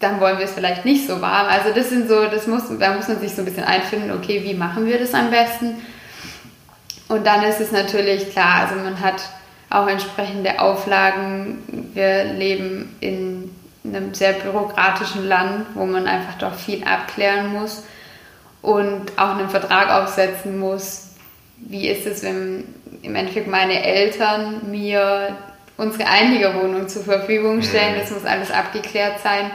dann wollen wir es vielleicht nicht so warm. Also das sind so, das muss, da muss man sich so ein bisschen einfinden, okay, wie machen wir das am besten? Und dann ist es natürlich klar, also man hat auch entsprechende Auflagen. Wir leben in einem sehr bürokratischen Land, wo man einfach doch viel abklären muss und auch einen Vertrag aufsetzen muss. Wie ist es, wenn im Endeffekt meine Eltern mir unsere Einliegerwohnung zur Verfügung stellen? Das muss alles abgeklärt sein.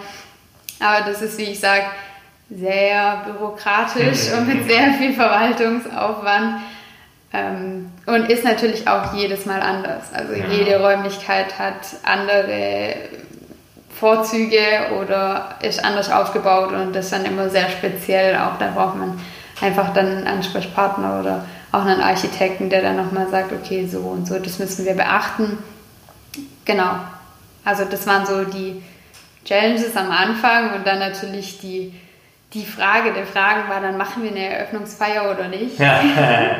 Aber das ist, wie ich sage, sehr bürokratisch und mit sehr viel Verwaltungsaufwand. Ähm, und ist natürlich auch jedes Mal anders. Also ja. jede Räumlichkeit hat andere Vorzüge oder ist anders aufgebaut und das ist dann immer sehr speziell. Auch da braucht man einfach dann einen Ansprechpartner oder auch einen Architekten, der dann nochmal sagt, okay, so und so, das müssen wir beachten. Genau. Also das waren so die, Challenges am Anfang und dann natürlich die, die Frage der Fragen war, dann machen wir eine Eröffnungsfeier oder nicht. Ja.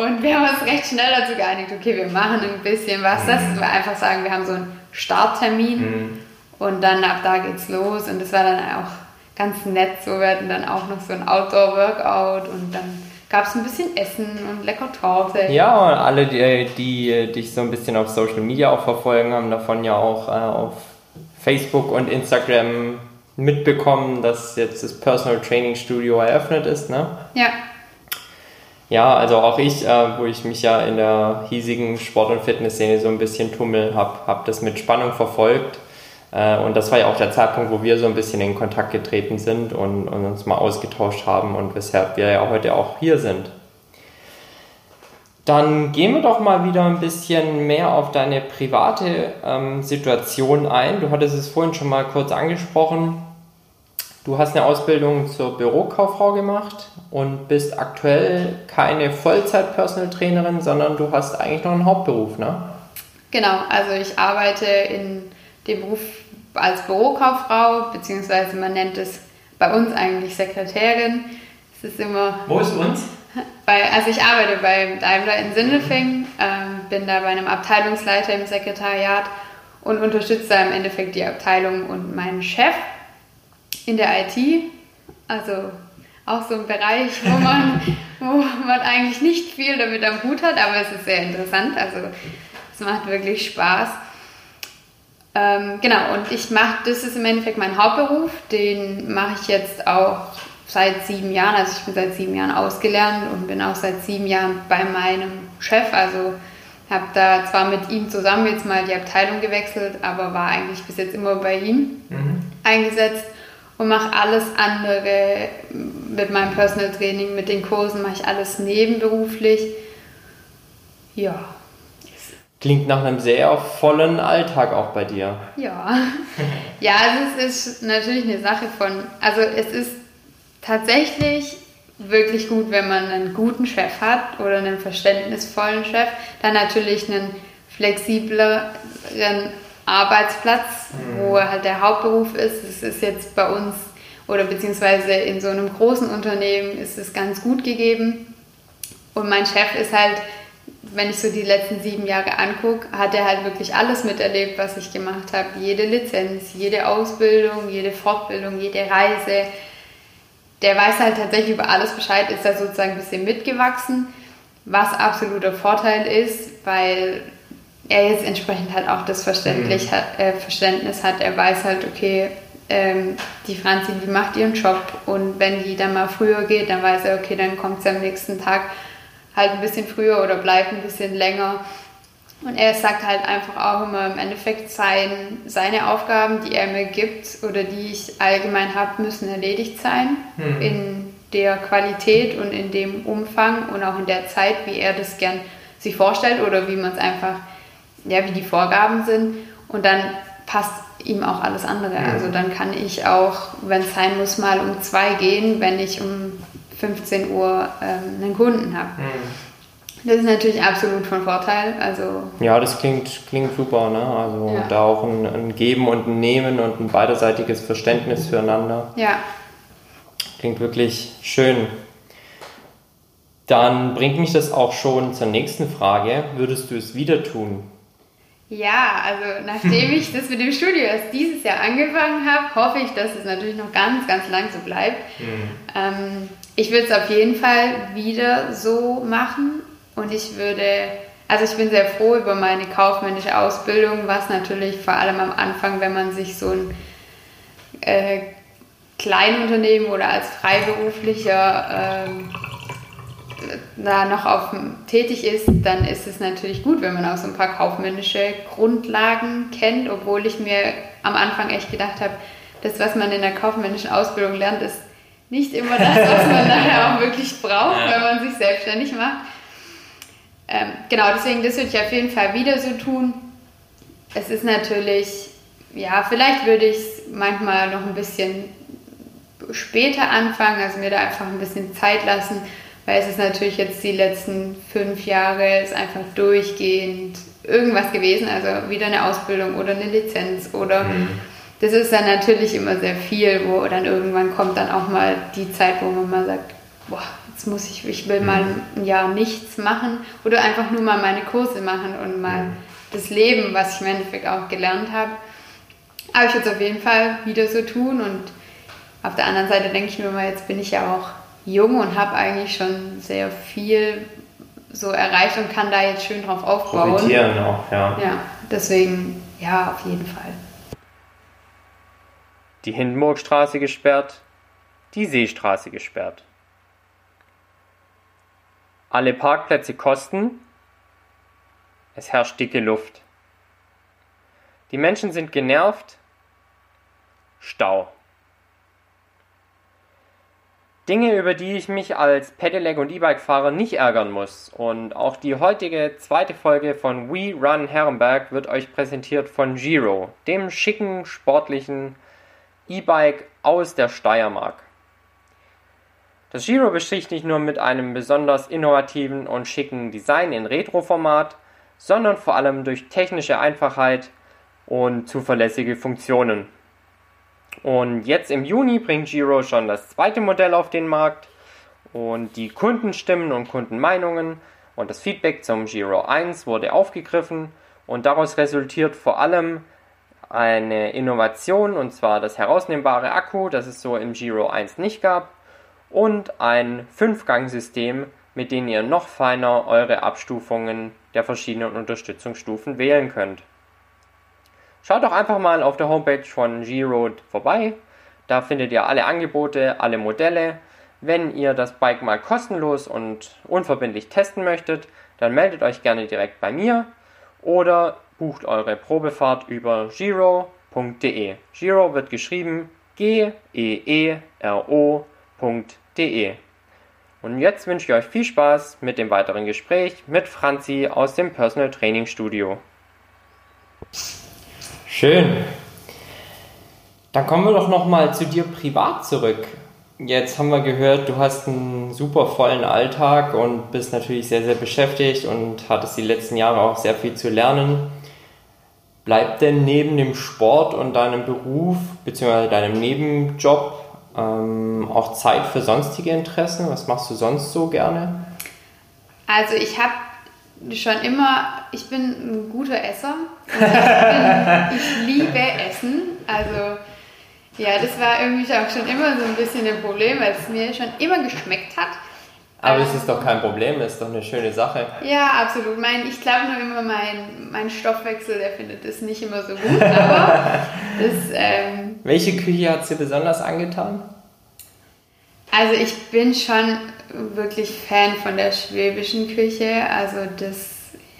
und wir haben uns recht schnell dazu geeinigt, okay, wir machen ein bisschen was. Das mhm. war einfach sagen, wir haben so einen Starttermin mhm. und dann ab da geht's los und das war dann auch ganz nett. So wir hatten dann auch noch so ein Outdoor-Workout und dann gab es ein bisschen Essen und lecker Torte. Ja, und alle, die, die dich so ein bisschen auf Social Media auch verfolgen, haben davon ja auch äh, auf Facebook und Instagram mitbekommen, dass jetzt das Personal Training Studio eröffnet ist, ne? Ja. Ja, also auch ich, äh, wo ich mich ja in der hiesigen Sport- und Fitnessszene so ein bisschen tummel, habe hab das mit Spannung verfolgt. Äh, und das war ja auch der Zeitpunkt, wo wir so ein bisschen in Kontakt getreten sind und, und uns mal ausgetauscht haben und weshalb wir ja heute auch hier sind. Dann gehen wir doch mal wieder ein bisschen mehr auf deine private ähm, Situation ein. Du hattest es vorhin schon mal kurz angesprochen. Du hast eine Ausbildung zur Bürokauffrau gemacht und bist aktuell keine Vollzeit-Personal Trainerin, sondern du hast eigentlich noch einen Hauptberuf, ne? Genau, also ich arbeite in dem Beruf als Bürokauffrau, beziehungsweise man nennt es bei uns eigentlich Sekretärin. Es ist immer. Wo ist uns? Bei, also ich arbeite bei Daimler in Sindelfingen, ähm, bin da bei einem Abteilungsleiter im Sekretariat und unterstütze da im Endeffekt die Abteilung und meinen Chef in der IT. Also auch so ein Bereich, wo man, wo man eigentlich nicht viel damit am Hut hat, aber es ist sehr interessant. Also es macht wirklich Spaß. Ähm, genau, und ich mache, das ist im Endeffekt mein Hauptberuf, den mache ich jetzt auch seit sieben Jahren, also ich bin seit sieben Jahren ausgelernt und bin auch seit sieben Jahren bei meinem Chef, also habe da zwar mit ihm zusammen jetzt mal die Abteilung gewechselt, aber war eigentlich bis jetzt immer bei ihm mhm. eingesetzt und mache alles andere mit meinem Personal Training, mit den Kursen, mache ich alles nebenberuflich. Ja. Klingt nach einem sehr vollen Alltag auch bei dir. Ja. Ja, also es ist natürlich eine Sache von, also es ist tatsächlich wirklich gut, wenn man einen guten Chef hat oder einen verständnisvollen Chef, dann natürlich einen flexibleren Arbeitsplatz, mhm. wo halt der Hauptberuf ist. Es ist jetzt bei uns oder beziehungsweise in so einem großen Unternehmen ist es ganz gut gegeben. Und mein Chef ist halt, wenn ich so die letzten sieben Jahre angucke, hat er halt wirklich alles miterlebt, was ich gemacht habe. Jede Lizenz, jede Ausbildung, jede Fortbildung, jede Reise, der weiß halt tatsächlich über alles Bescheid, ist da sozusagen ein bisschen mitgewachsen, was absoluter Vorteil ist, weil er jetzt entsprechend halt auch das Verständlich mhm. hat, äh, Verständnis hat. Er weiß halt, okay, ähm, die Franzi, die macht ihren Job und wenn die dann mal früher geht, dann weiß er, okay, dann kommt sie am nächsten Tag halt ein bisschen früher oder bleibt ein bisschen länger. Und er sagt halt einfach auch immer im Endeffekt, sein, seine Aufgaben, die er mir gibt oder die ich allgemein habe, müssen erledigt sein. Mhm. In der Qualität und in dem Umfang und auch in der Zeit, wie er das gern sich vorstellt oder wie man es einfach, ja, wie die Vorgaben sind. Und dann passt ihm auch alles andere. Mhm. Also dann kann ich auch, wenn es sein muss, mal um zwei gehen, wenn ich um 15 Uhr ähm, einen Kunden habe. Mhm. Das ist natürlich absolut von Vorteil. Also ja, das klingt, klingt super. Ne? Also ja. da auch ein, ein, Geben und ein Nehmen und ein beiderseitiges Verständnis füreinander. Ja. Klingt wirklich schön. Dann bringt mich das auch schon zur nächsten Frage. Würdest du es wieder tun? Ja, also nachdem ich das mit dem Studio erst dieses Jahr angefangen habe, hoffe ich, dass es natürlich noch ganz, ganz lang so bleibt. Mhm. Ähm, ich würde es auf jeden Fall wieder so machen und ich würde, also ich bin sehr froh über meine kaufmännische Ausbildung, was natürlich vor allem am Anfang, wenn man sich so ein äh, Kleinunternehmen oder als Freiberuflicher ähm, da noch auf, tätig ist, dann ist es natürlich gut, wenn man auch so ein paar kaufmännische Grundlagen kennt, obwohl ich mir am Anfang echt gedacht habe, das, was man in der kaufmännischen Ausbildung lernt, ist nicht immer das, was man nachher auch wirklich braucht, wenn man sich selbstständig macht. Ähm, genau, deswegen, das würde ich auf jeden Fall wieder so tun. Es ist natürlich, ja, vielleicht würde ich es manchmal noch ein bisschen später anfangen, also mir da einfach ein bisschen Zeit lassen, weil es ist natürlich jetzt die letzten fünf Jahre ist einfach durchgehend irgendwas gewesen, also wieder eine Ausbildung oder eine Lizenz oder mhm. das ist dann natürlich immer sehr viel, wo dann irgendwann kommt dann auch mal die Zeit, wo man mal sagt, boah, jetzt muss ich, ich will mal mhm. ein Jahr nichts machen oder einfach nur mal meine Kurse machen und mal mhm. das Leben, was ich im Endeffekt auch gelernt habe. Aber ich würde es auf jeden Fall wieder so tun und auf der anderen Seite denke ich mir mal, jetzt bin ich ja auch jung und habe eigentlich schon sehr viel so erreicht und kann da jetzt schön drauf aufbauen. Profitieren auch, ja. Ja, deswegen, ja, auf jeden Fall. die Hindenburgstraße gesperrt, die Seestraße gesperrt. Alle Parkplätze kosten, es herrscht dicke Luft. Die Menschen sind genervt, Stau. Dinge, über die ich mich als Pedelec und E-Bike-Fahrer nicht ärgern muss. Und auch die heutige zweite Folge von We Run Herrenberg wird euch präsentiert von Giro, dem schicken, sportlichen E-Bike aus der Steiermark. Das Giro besticht nicht nur mit einem besonders innovativen und schicken Design in Retro-Format, sondern vor allem durch technische Einfachheit und zuverlässige Funktionen. Und jetzt im Juni bringt Giro schon das zweite Modell auf den Markt und die Kundenstimmen und Kundenmeinungen und das Feedback zum Giro 1 wurde aufgegriffen und daraus resultiert vor allem eine Innovation und zwar das herausnehmbare Akku, das es so im Giro 1 nicht gab und ein Fünfgang-System, mit dem ihr noch feiner eure Abstufungen der verschiedenen Unterstützungsstufen wählen könnt. Schaut doch einfach mal auf der Homepage von G-Road vorbei. Da findet ihr alle Angebote, alle Modelle. Wenn ihr das Bike mal kostenlos und unverbindlich testen möchtet, dann meldet euch gerne direkt bei mir oder bucht eure Probefahrt über giro.de. Giro wird geschrieben G-E-E-R-O.de. Und jetzt wünsche ich euch viel Spaß mit dem weiteren Gespräch mit Franzi aus dem Personal Training Studio. Schön. Dann kommen wir doch noch mal zu dir privat zurück. Jetzt haben wir gehört, du hast einen super vollen Alltag und bist natürlich sehr, sehr beschäftigt und hattest die letzten Jahre auch sehr viel zu lernen. Bleibt denn neben dem Sport und deinem Beruf bzw. deinem Nebenjob ähm, auch Zeit für sonstige Interessen? Was machst du sonst so gerne? Also ich habe schon immer, ich bin ein guter Esser. Ich, bin, ich, liebe Essen. Also ja, das war irgendwie auch schon immer so ein bisschen ein Problem, weil es mir schon immer geschmeckt hat. Aber es ist doch kein Problem, es ist doch eine schöne Sache. Ja, absolut. Mein, ich glaube nur immer, mein, mein Stoffwechsel, der findet das nicht immer so gut. Aber das, ähm, Welche Küche hat es dir besonders angetan? Also ich bin schon wirklich Fan von der schwäbischen Küche. Also das,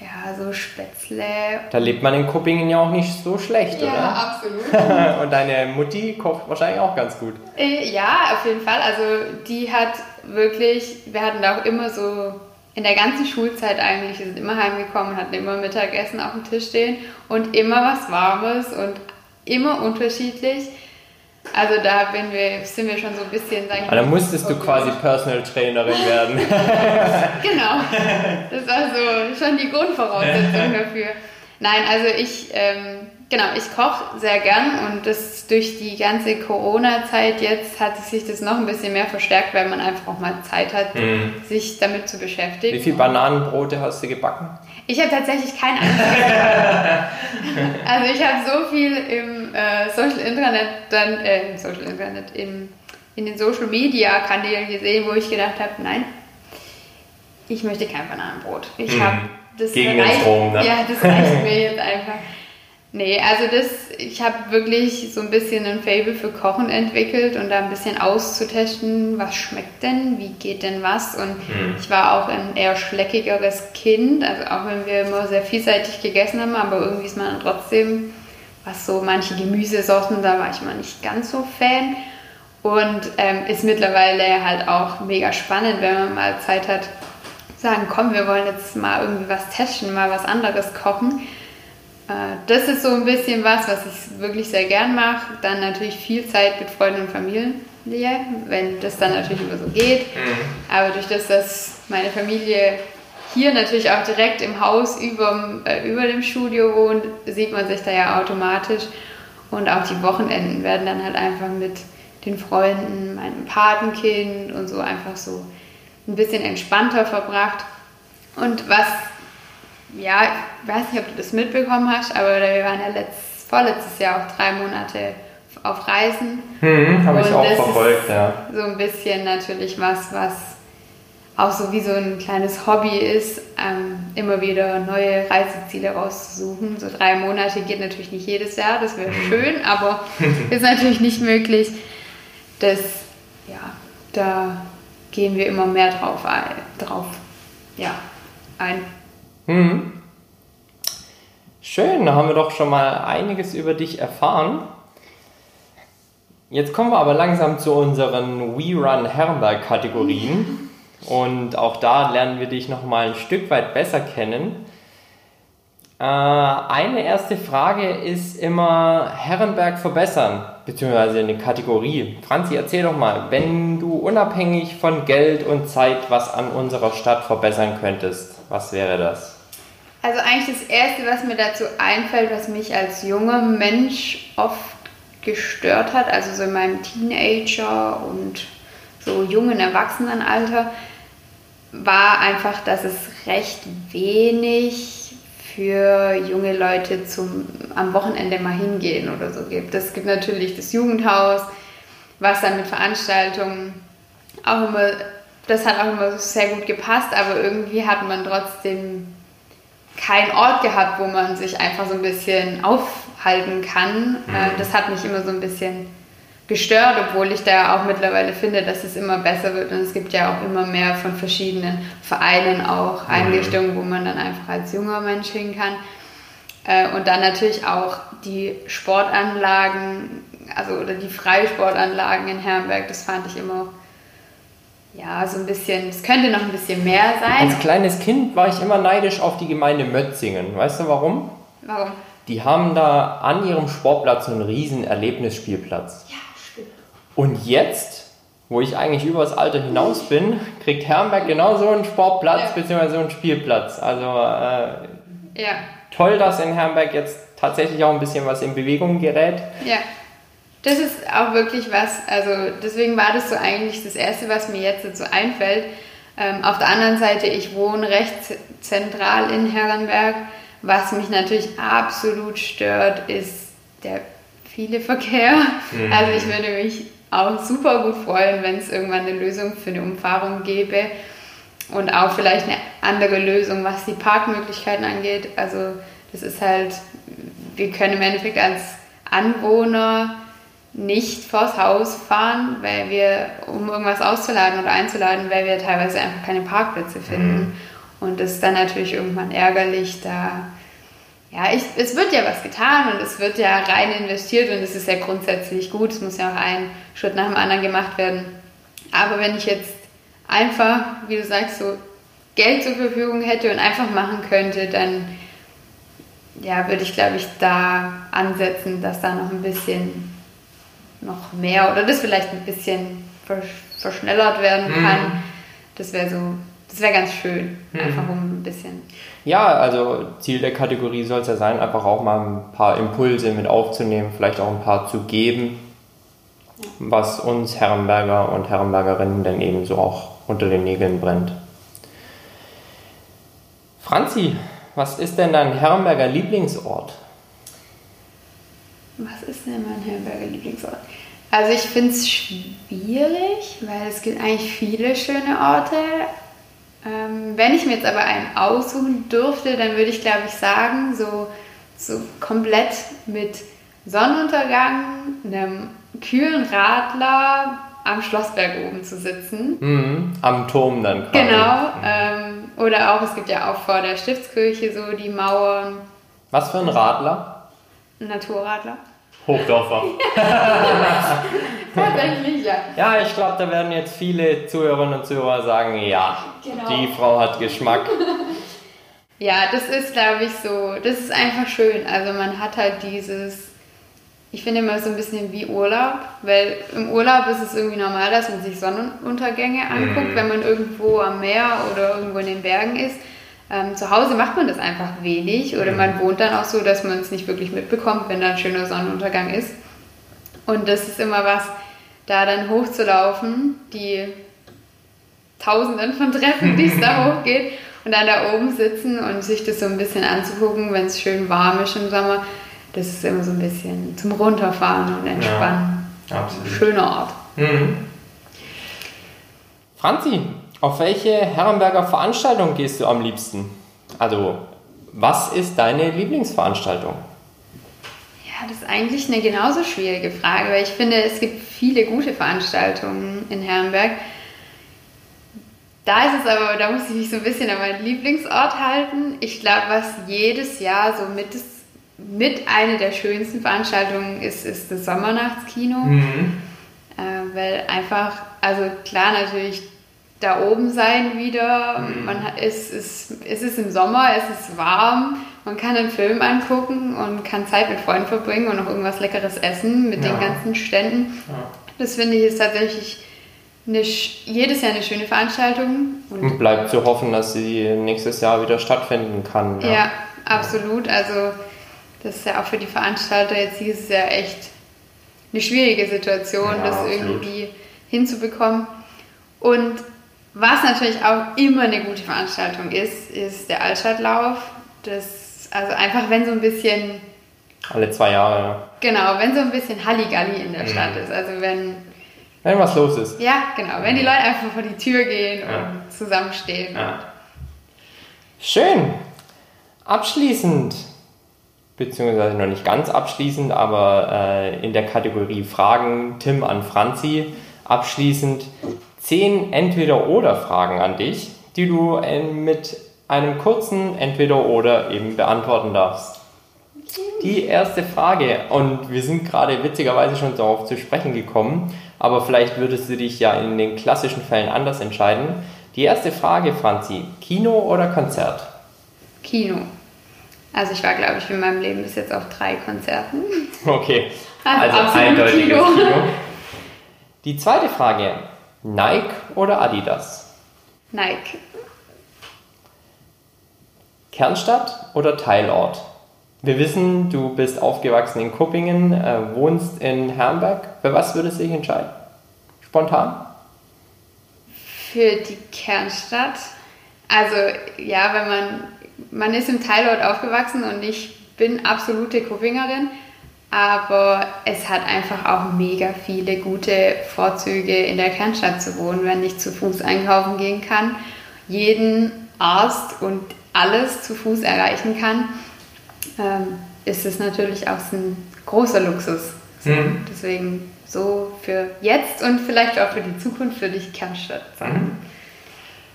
ja, so Spätzle. Da lebt man in Kuppingen ja auch nicht so schlecht, ja, oder? Ja, absolut. Und deine Mutti kocht wahrscheinlich auch ganz gut. Äh, ja, auf jeden Fall. Also die hat wirklich, wir hatten da auch immer so in der ganzen Schulzeit eigentlich, wir sind immer heimgekommen, hatten immer Mittagessen auf dem Tisch stehen und immer was Warmes und immer unterschiedlich. Also da wir, sind wir schon so ein bisschen, sagen Da musstest du quasi Personal Trainerin werden. genau. Das war so schon die Grundvoraussetzung dafür. Nein, also ich, ähm, genau, ich koche sehr gern und das durch die ganze Corona-Zeit jetzt hat sich das noch ein bisschen mehr verstärkt, weil man einfach auch mal Zeit hat, mhm. sich damit zu beschäftigen. Wie viele Bananenbrote hast du gebacken? Ich habe tatsächlich kein einziges Also ich habe so viel im äh, Social Internet, dann äh, im Social Internet, im, in den Social Media Kanälen gesehen, wo ich gedacht habe, nein, ich möchte kein Bananenbrot. Ich mhm. habe das Gegen reicht, den Strom, ne? Ja, das reicht mir jetzt einfach. Nee, also das, ich habe wirklich so ein bisschen ein Fable für Kochen entwickelt und da ein bisschen auszutesten, was schmeckt denn, wie geht denn was. Und mhm. ich war auch ein eher schleckigeres Kind, also auch wenn wir immer sehr vielseitig gegessen haben, aber irgendwie ist man trotzdem, was so manche Gemüsesorten, da war ich mal nicht ganz so Fan. Und ähm, ist mittlerweile halt auch mega spannend, wenn man mal Zeit hat, sagen, komm, wir wollen jetzt mal irgendwie was testen, mal was anderes kochen das ist so ein bisschen was, was ich wirklich sehr gern mache. Dann natürlich viel Zeit mit Freunden und Familie, wenn das dann natürlich immer so geht. Mhm. Aber durch das, dass meine Familie hier natürlich auch direkt im Haus über, äh, über dem Studio wohnt, sieht man sich da ja automatisch. Und auch die Wochenenden werden dann halt einfach mit den Freunden, meinem Patenkind und so einfach so ein bisschen entspannter verbracht. Und was ja, ich weiß nicht, ob du das mitbekommen hast, aber wir waren ja letzt, vorletztes Jahr auch drei Monate auf Reisen. Hm, habe ich auch verfolgt, ja. So ein bisschen natürlich was, was auch so wie so ein kleines Hobby ist, ähm, immer wieder neue Reiseziele rauszusuchen. So drei Monate geht natürlich nicht jedes Jahr, das wäre Mhm. schön, aber ist natürlich nicht möglich. Das, ja, da gehen wir immer mehr drauf ein. Drauf, ja, ein. Hm. Schön, da haben wir doch schon mal einiges über dich erfahren. Jetzt kommen wir aber langsam zu unseren We Run Herrenberg Kategorien. Und auch da lernen wir dich noch mal ein Stück weit besser kennen. Äh, eine erste Frage ist immer Herrenberg verbessern, beziehungsweise eine Kategorie. Franzi, erzähl doch mal, wenn du unabhängig von Geld und Zeit was an unserer Stadt verbessern könntest, was wäre das? Also eigentlich das Erste, was mir dazu einfällt, was mich als junger Mensch oft gestört hat, also so in meinem Teenager und so jungen Erwachsenenalter, war einfach, dass es recht wenig für junge Leute zum am Wochenende mal hingehen oder so gibt. Es gibt natürlich das Jugendhaus, was dann mit Veranstaltungen auch immer, das hat auch immer sehr gut gepasst, aber irgendwie hat man trotzdem keinen Ort gehabt, wo man sich einfach so ein bisschen aufhalten kann. Äh, Das hat mich immer so ein bisschen gestört, obwohl ich da auch mittlerweile finde, dass es immer besser wird und es gibt ja auch immer mehr von verschiedenen Vereinen auch Einrichtungen, wo man dann einfach als junger Mensch hin kann. Äh, Und dann natürlich auch die Sportanlagen, also oder die Freisportanlagen in Herrenberg, das fand ich immer ja so ein bisschen, es könnte noch ein bisschen mehr sein. Als kleines Kind war ich immer neidisch auf die Gemeinde Mötzingen. Weißt du warum? Warum? Die haben da an ihrem Sportplatz so einen riesen Erlebnisspielplatz. Ja, stimmt. Und jetzt, wo ich eigentlich über das Alter hinaus bin, kriegt Herrenberg genau so einen Sportplatz Ja. bzw. so einen Spielplatz. Also äh, Ja, toll, dass in Herrenberg jetzt tatsächlich auch ein bisschen was in Bewegung gerät. ja. Das ist auch wirklich was, also deswegen war das so eigentlich das Erste, was mir jetzt so einfällt. Ähm, auf der anderen Seite, ich wohne recht zentral in Herrenberg. Was mich natürlich absolut stört, ist der viele Verkehr. Also ich würde mich auch super gut freuen, wenn es irgendwann eine Lösung für eine Umfahrung gäbe und auch vielleicht eine andere Lösung, was die Parkmöglichkeiten angeht. Also das ist halt, wir können im Endeffekt als Anwohner nicht vors Haus fahren, weil wir, um irgendwas auszuladen oder einzuladen, weil wir teilweise einfach keine Parkplätze finden. Und das ist dann natürlich irgendwann ärgerlich, da ja, ich, es wird ja was getan und es wird ja rein investiert und es ist ja grundsätzlich gut. Es muss ja auch ein Schritt nach dem anderen gemacht werden. Aber wenn ich jetzt einfach, wie du sagst, so Geld zur Verfügung hätte und einfach machen könnte, dann ja, würde ich, glaube ich, da ansetzen, dass da noch ein bisschen noch mehr oder das vielleicht ein bisschen versch verschnellert werden kann. Das wäre so, das wäre ganz schön, einfach um ein bisschen. Ja, also Ziel der Kategorie soll es ja sein, einfach auch mal ein paar Impulse mit aufzunehmen, vielleicht auch ein paar zu geben, was uns Herrenberger und Herrenbergerinnen dann eben so auch unter den Nägeln brennt. Franzi, was ist denn dein Herrenberger Lieblingsort? Was ist denn mein Herrenberger Lieblingsort? Also ich finde es schwierig, weil es gibt eigentlich viele schöne Orte. Ähm, wenn ich mir jetzt aber einen aussuchen dürfte, dann würde ich glaube ich sagen, so, so komplett mit Sonnenuntergang, einem kühlen Radler am Schlossberg oben zu sitzen. Mhm, am Turm dann quasi. Genau. Ähm, oder auch, es gibt ja auch vor der Stiftskirche so die Mauern, Was für ein Radler? Ein Naturradler. Hochdorfer. Tatsächlich, ja. Ja, ich glaube, da werden jetzt viele Zuhörerinnen und Zuhörer sagen, ja, Genau. die Frau hat Geschmack. Ja, das ist, glaube ich, so, das ist einfach schön. Also man hat halt dieses, ich finde immer so ein bisschen wie Urlaub, weil im Urlaub ist es irgendwie normal, dass man sich Sonnenuntergänge anguckt, wenn man irgendwo am Meer oder irgendwo in den Bergen ist. Ähm, zu Hause macht man das einfach wenig oder man wohnt dann auch so, dass man es nicht wirklich mitbekommt, wenn da ein schöner Sonnenuntergang ist. Und das ist immer was, da dann hochzulaufen, die Tausenden von Treppen, die es da hochgeht und dann da oben sitzen und sich das so ein bisschen anzugucken, wenn es schön warm ist im Sommer. Das ist immer so ein bisschen zum Runterfahren und Entspannen. absolut. Schöner Ort. Mhm. Franzi, auf welche Herrenberger Veranstaltung gehst du am liebsten? Also, was ist deine Lieblingsveranstaltung? Ja, das ist eigentlich eine genauso schwierige Frage, weil ich finde, es gibt viele gute Veranstaltungen in Herrenberg. Da ist es aber, da muss ich mich so ein bisschen an meinen Lieblingsort halten. Ich glaube, was jedes Jahr so mit, das, mit eine der schönsten Veranstaltungen ist, ist das Sommernachtskino. Mhm. Äh, weil einfach, also klar natürlich da oben sein wieder. Mhm. Man ist, ist, es ist im Sommer, es ist warm, man kann einen Film angucken und kann Zeit mit Freunden verbringen und noch irgendwas Leckeres essen mit ja. den ganzen Ständen. Ja. Das finde ich ist tatsächlich eine, jedes Jahr eine schöne Veranstaltung. Und, und bleibt zu hoffen, dass sie nächstes Jahr wieder stattfinden kann. Ja, ja absolut. Also das ist ja auch für die Veranstalter jetzt dieses Jahr echt eine schwierige Situation, das absolut. irgendwie hinzubekommen. Und was natürlich auch immer eine gute Veranstaltung ist, ist der Altstadtlauf. Das, also einfach, wenn so ein bisschen. Alle zwei Jahre, ja. Genau, wenn so ein bisschen Halligalli in der mhm. Stadt ist. Also wenn. Wenn was los ist. Ja, genau. Wenn die Leute einfach vor die Tür gehen ja. und zusammenstehen. Ja. Schön. Abschließend, beziehungsweise noch nicht ganz abschließend, aber äh, in der Kategorie Fragen Tim an Franzi. Abschließend, zehn Entweder-Oder-Fragen an dich, die du äh, mit einem kurzen Entweder-Oder eben beantworten darfst. Die erste Frage, und wir sind gerade witzigerweise schon darauf zu sprechen gekommen, aber vielleicht würdest du dich ja in den klassischen Fällen anders entscheiden. Die erste Frage, Franzi, Kino oder Konzert? Kino. Also ich war, glaube ich, in meinem Leben bis jetzt auf drei Konzerten. Okay, also, also eindeutiges Kino. Kino. Die zweite Frage, Nike oder Adidas? Nike. Kernstadt oder Teilort? Wir wissen, du bist aufgewachsen in Kuppingen, äh, wohnst in Herrenberg. Für was würdest du dich entscheiden? Spontan? Für die Kernstadt. Also ja, wenn man, man ist im Teilort aufgewachsen und ich bin absolute Kuppingerin aber es hat einfach auch mega viele gute Vorzüge, in der Kernstadt zu wohnen, wenn ich zu Fuß einkaufen gehen kann, jeden Arzt und alles zu Fuß erreichen kann, ähm, ist es natürlich auch ein großer Luxus. Mhm. Deswegen so für jetzt und vielleicht auch für die Zukunft würde ich Kernstadt sagen.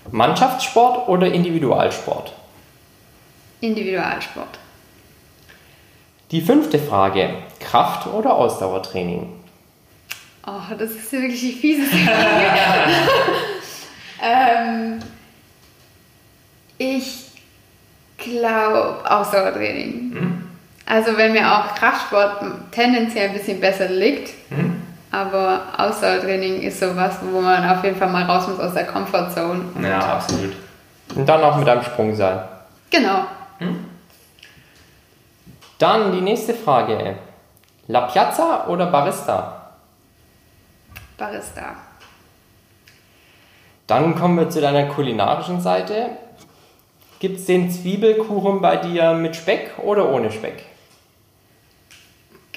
Mhm. Mannschaftssport oder Individualsport? Individualsport. Die fünfte Frage: Kraft- oder Ausdauertraining? Oh, das ist ja wirklich die fieseste Frage. ähm, ich glaube Ausdauertraining. Hm? Also wenn mir auch Kraftsport tendenziell ein bisschen besser liegt, hm? aber Ausdauertraining ist sowas, wo man auf jeden Fall mal raus muss aus der Comfortzone. Ja, absolut. Und dann auch mit einem Sprungseil. Genau. Hm? Dann die nächste Frage. La Piazza oder Barista? Barista. Dann kommen wir zu deiner kulinarischen Seite. Gibt es den Zwiebelkuchen bei dir mit Speck oder ohne Speck?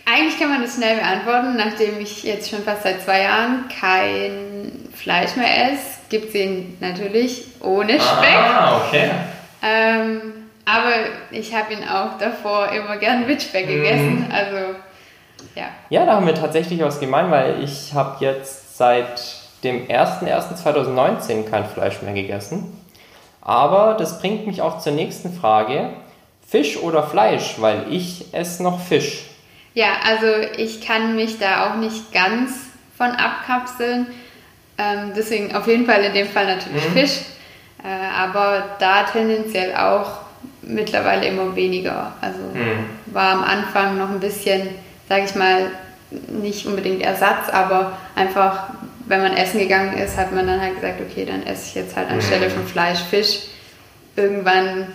Eigentlich kann man das schnell beantworten, nachdem ich jetzt schon fast seit zwei Jahren kein Fleisch mehr esse. Gibt es ihn natürlich ohne Speck. Ah, okay. Ähm, aber ich habe ihn auch davor immer gern mit Speck gegessen. Also, ja. Ja, da haben wir tatsächlich was gemein, weil ich habe jetzt seit dem 01.01.2019 kein Fleisch mehr gegessen. Aber das bringt mich auch zur nächsten Frage. Fisch oder Fleisch? Weil ich esse noch Fisch. Ja, also ich kann mich da auch nicht ganz von abkapseln. Ähm, deswegen auf jeden Fall in dem Fall natürlich mhm. Fisch. Äh, aber da tendenziell auch mittlerweile immer weniger. Also mhm. war am Anfang noch ein bisschen, sage ich mal, nicht unbedingt Ersatz, aber einfach, wenn man essen gegangen ist, hat man dann halt gesagt, okay, dann esse ich jetzt halt anstelle mhm. von Fleisch Fisch. Irgendwann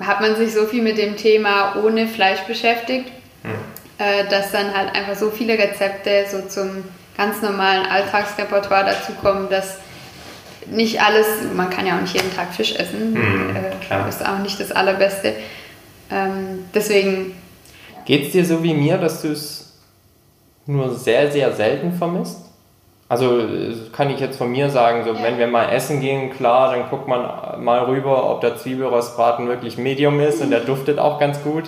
hat man sich so viel mit dem Thema ohne Fleisch beschäftigt, mhm. äh, dass dann halt einfach so viele Rezepte so zum ganz normalen Alltagsrepertoire dazukommen, dass nicht alles, man kann ja auch nicht jeden Tag Fisch essen, mhm, äh, ist auch nicht das Allerbeste. Ähm, deswegen. Geht es dir so wie mir, dass du es nur sehr, sehr selten vermisst? Also kann ich jetzt von mir sagen, so ja. wenn wir mal essen gehen, klar, dann guckt man mal rüber, ob der Zwiebelrostbraten wirklich Medium ist und der duftet auch ganz gut.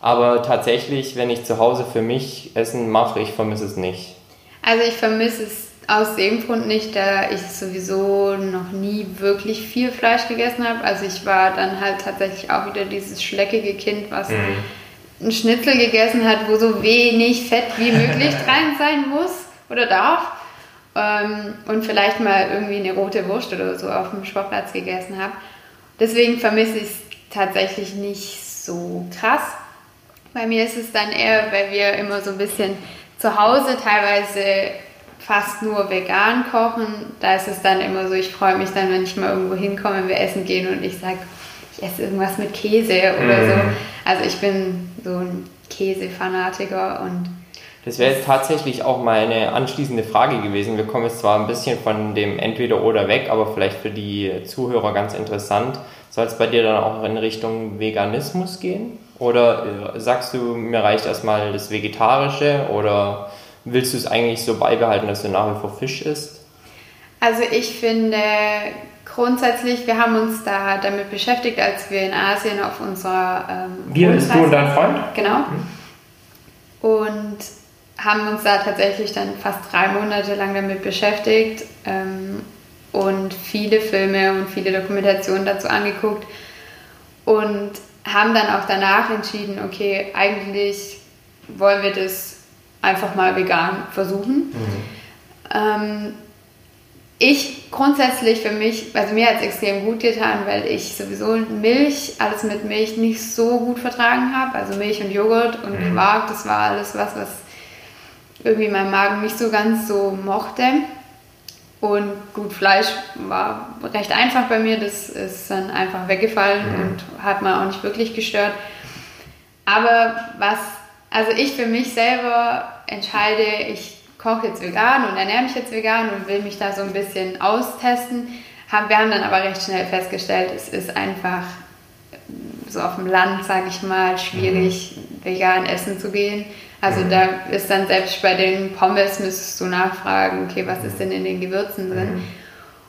Aber tatsächlich, wenn ich zu Hause für mich Essen mache, ich vermisse es nicht. Also ich vermisse es aus dem Grund nicht, da ich sowieso noch nie wirklich viel Fleisch gegessen habe. Also ich war dann halt tatsächlich auch wieder dieses schleckige Kind, was mhm. einen Schnitzel gegessen hat, wo so wenig Fett wie möglich dran sein muss oder darf. Ähm, und vielleicht mal irgendwie eine rote Wurst oder so auf dem Sportplatz gegessen habe. Deswegen vermisse ich es tatsächlich nicht so krass. Bei mir ist es dann eher, weil wir immer so ein bisschen zu Hause teilweise fast nur vegan kochen. Da ist es dann immer so, ich freue mich dann, wenn ich mal irgendwo hinkomme, wenn wir essen gehen und ich sage, ich esse irgendwas mit Käse oder mm. so. Also ich bin so ein Käsefanatiker und das wäre jetzt tatsächlich auch meine anschließende Frage gewesen. Wir kommen jetzt zwar ein bisschen von dem Entweder-Oder weg, aber vielleicht für die Zuhörer ganz interessant. Soll es bei dir dann auch in Richtung Veganismus gehen? Oder äh, sagst du, mir reicht erstmal das Vegetarische? Oder willst du es eigentlich so beibehalten, dass du nach wie vor Fisch isst? Also ich finde grundsätzlich, wir haben uns da damit beschäftigt, als wir in Asien auf unserer... Ähm, wir bist du und dein Freund? Genau. Mhm. Und haben uns da tatsächlich dann fast drei Monate lang damit beschäftigt ähm, und viele Filme und viele Dokumentationen dazu angeguckt und haben dann auch danach entschieden, okay, eigentlich wollen wir das einfach mal vegan versuchen. Mhm. Ähm, ich grundsätzlich für mich, also mir hat es extrem gut getan, weil ich sowieso Milch, alles mit Milch nicht so gut vertragen habe. Also Milch und Joghurt und mhm. Quark, das war alles was, was irgendwie mein Magen nicht so ganz so mochte. Und gut, Fleisch war recht einfach bei mir, das ist dann einfach weggefallen mhm. und hat man auch nicht wirklich gestört. Aber was, also ich für mich selber entscheide, ich koche jetzt vegan und ernähre mich jetzt vegan und will mich da so ein bisschen austesten. wir haben dann aber recht schnell festgestellt, es ist einfach so auf dem Land, sage ich mal, schwierig, mhm. vegan essen zu gehen. Also mhm. da ist dann selbst bei den Pommes müsstest du nachfragen, okay, was ist denn in den Gewürzen drin? Mhm.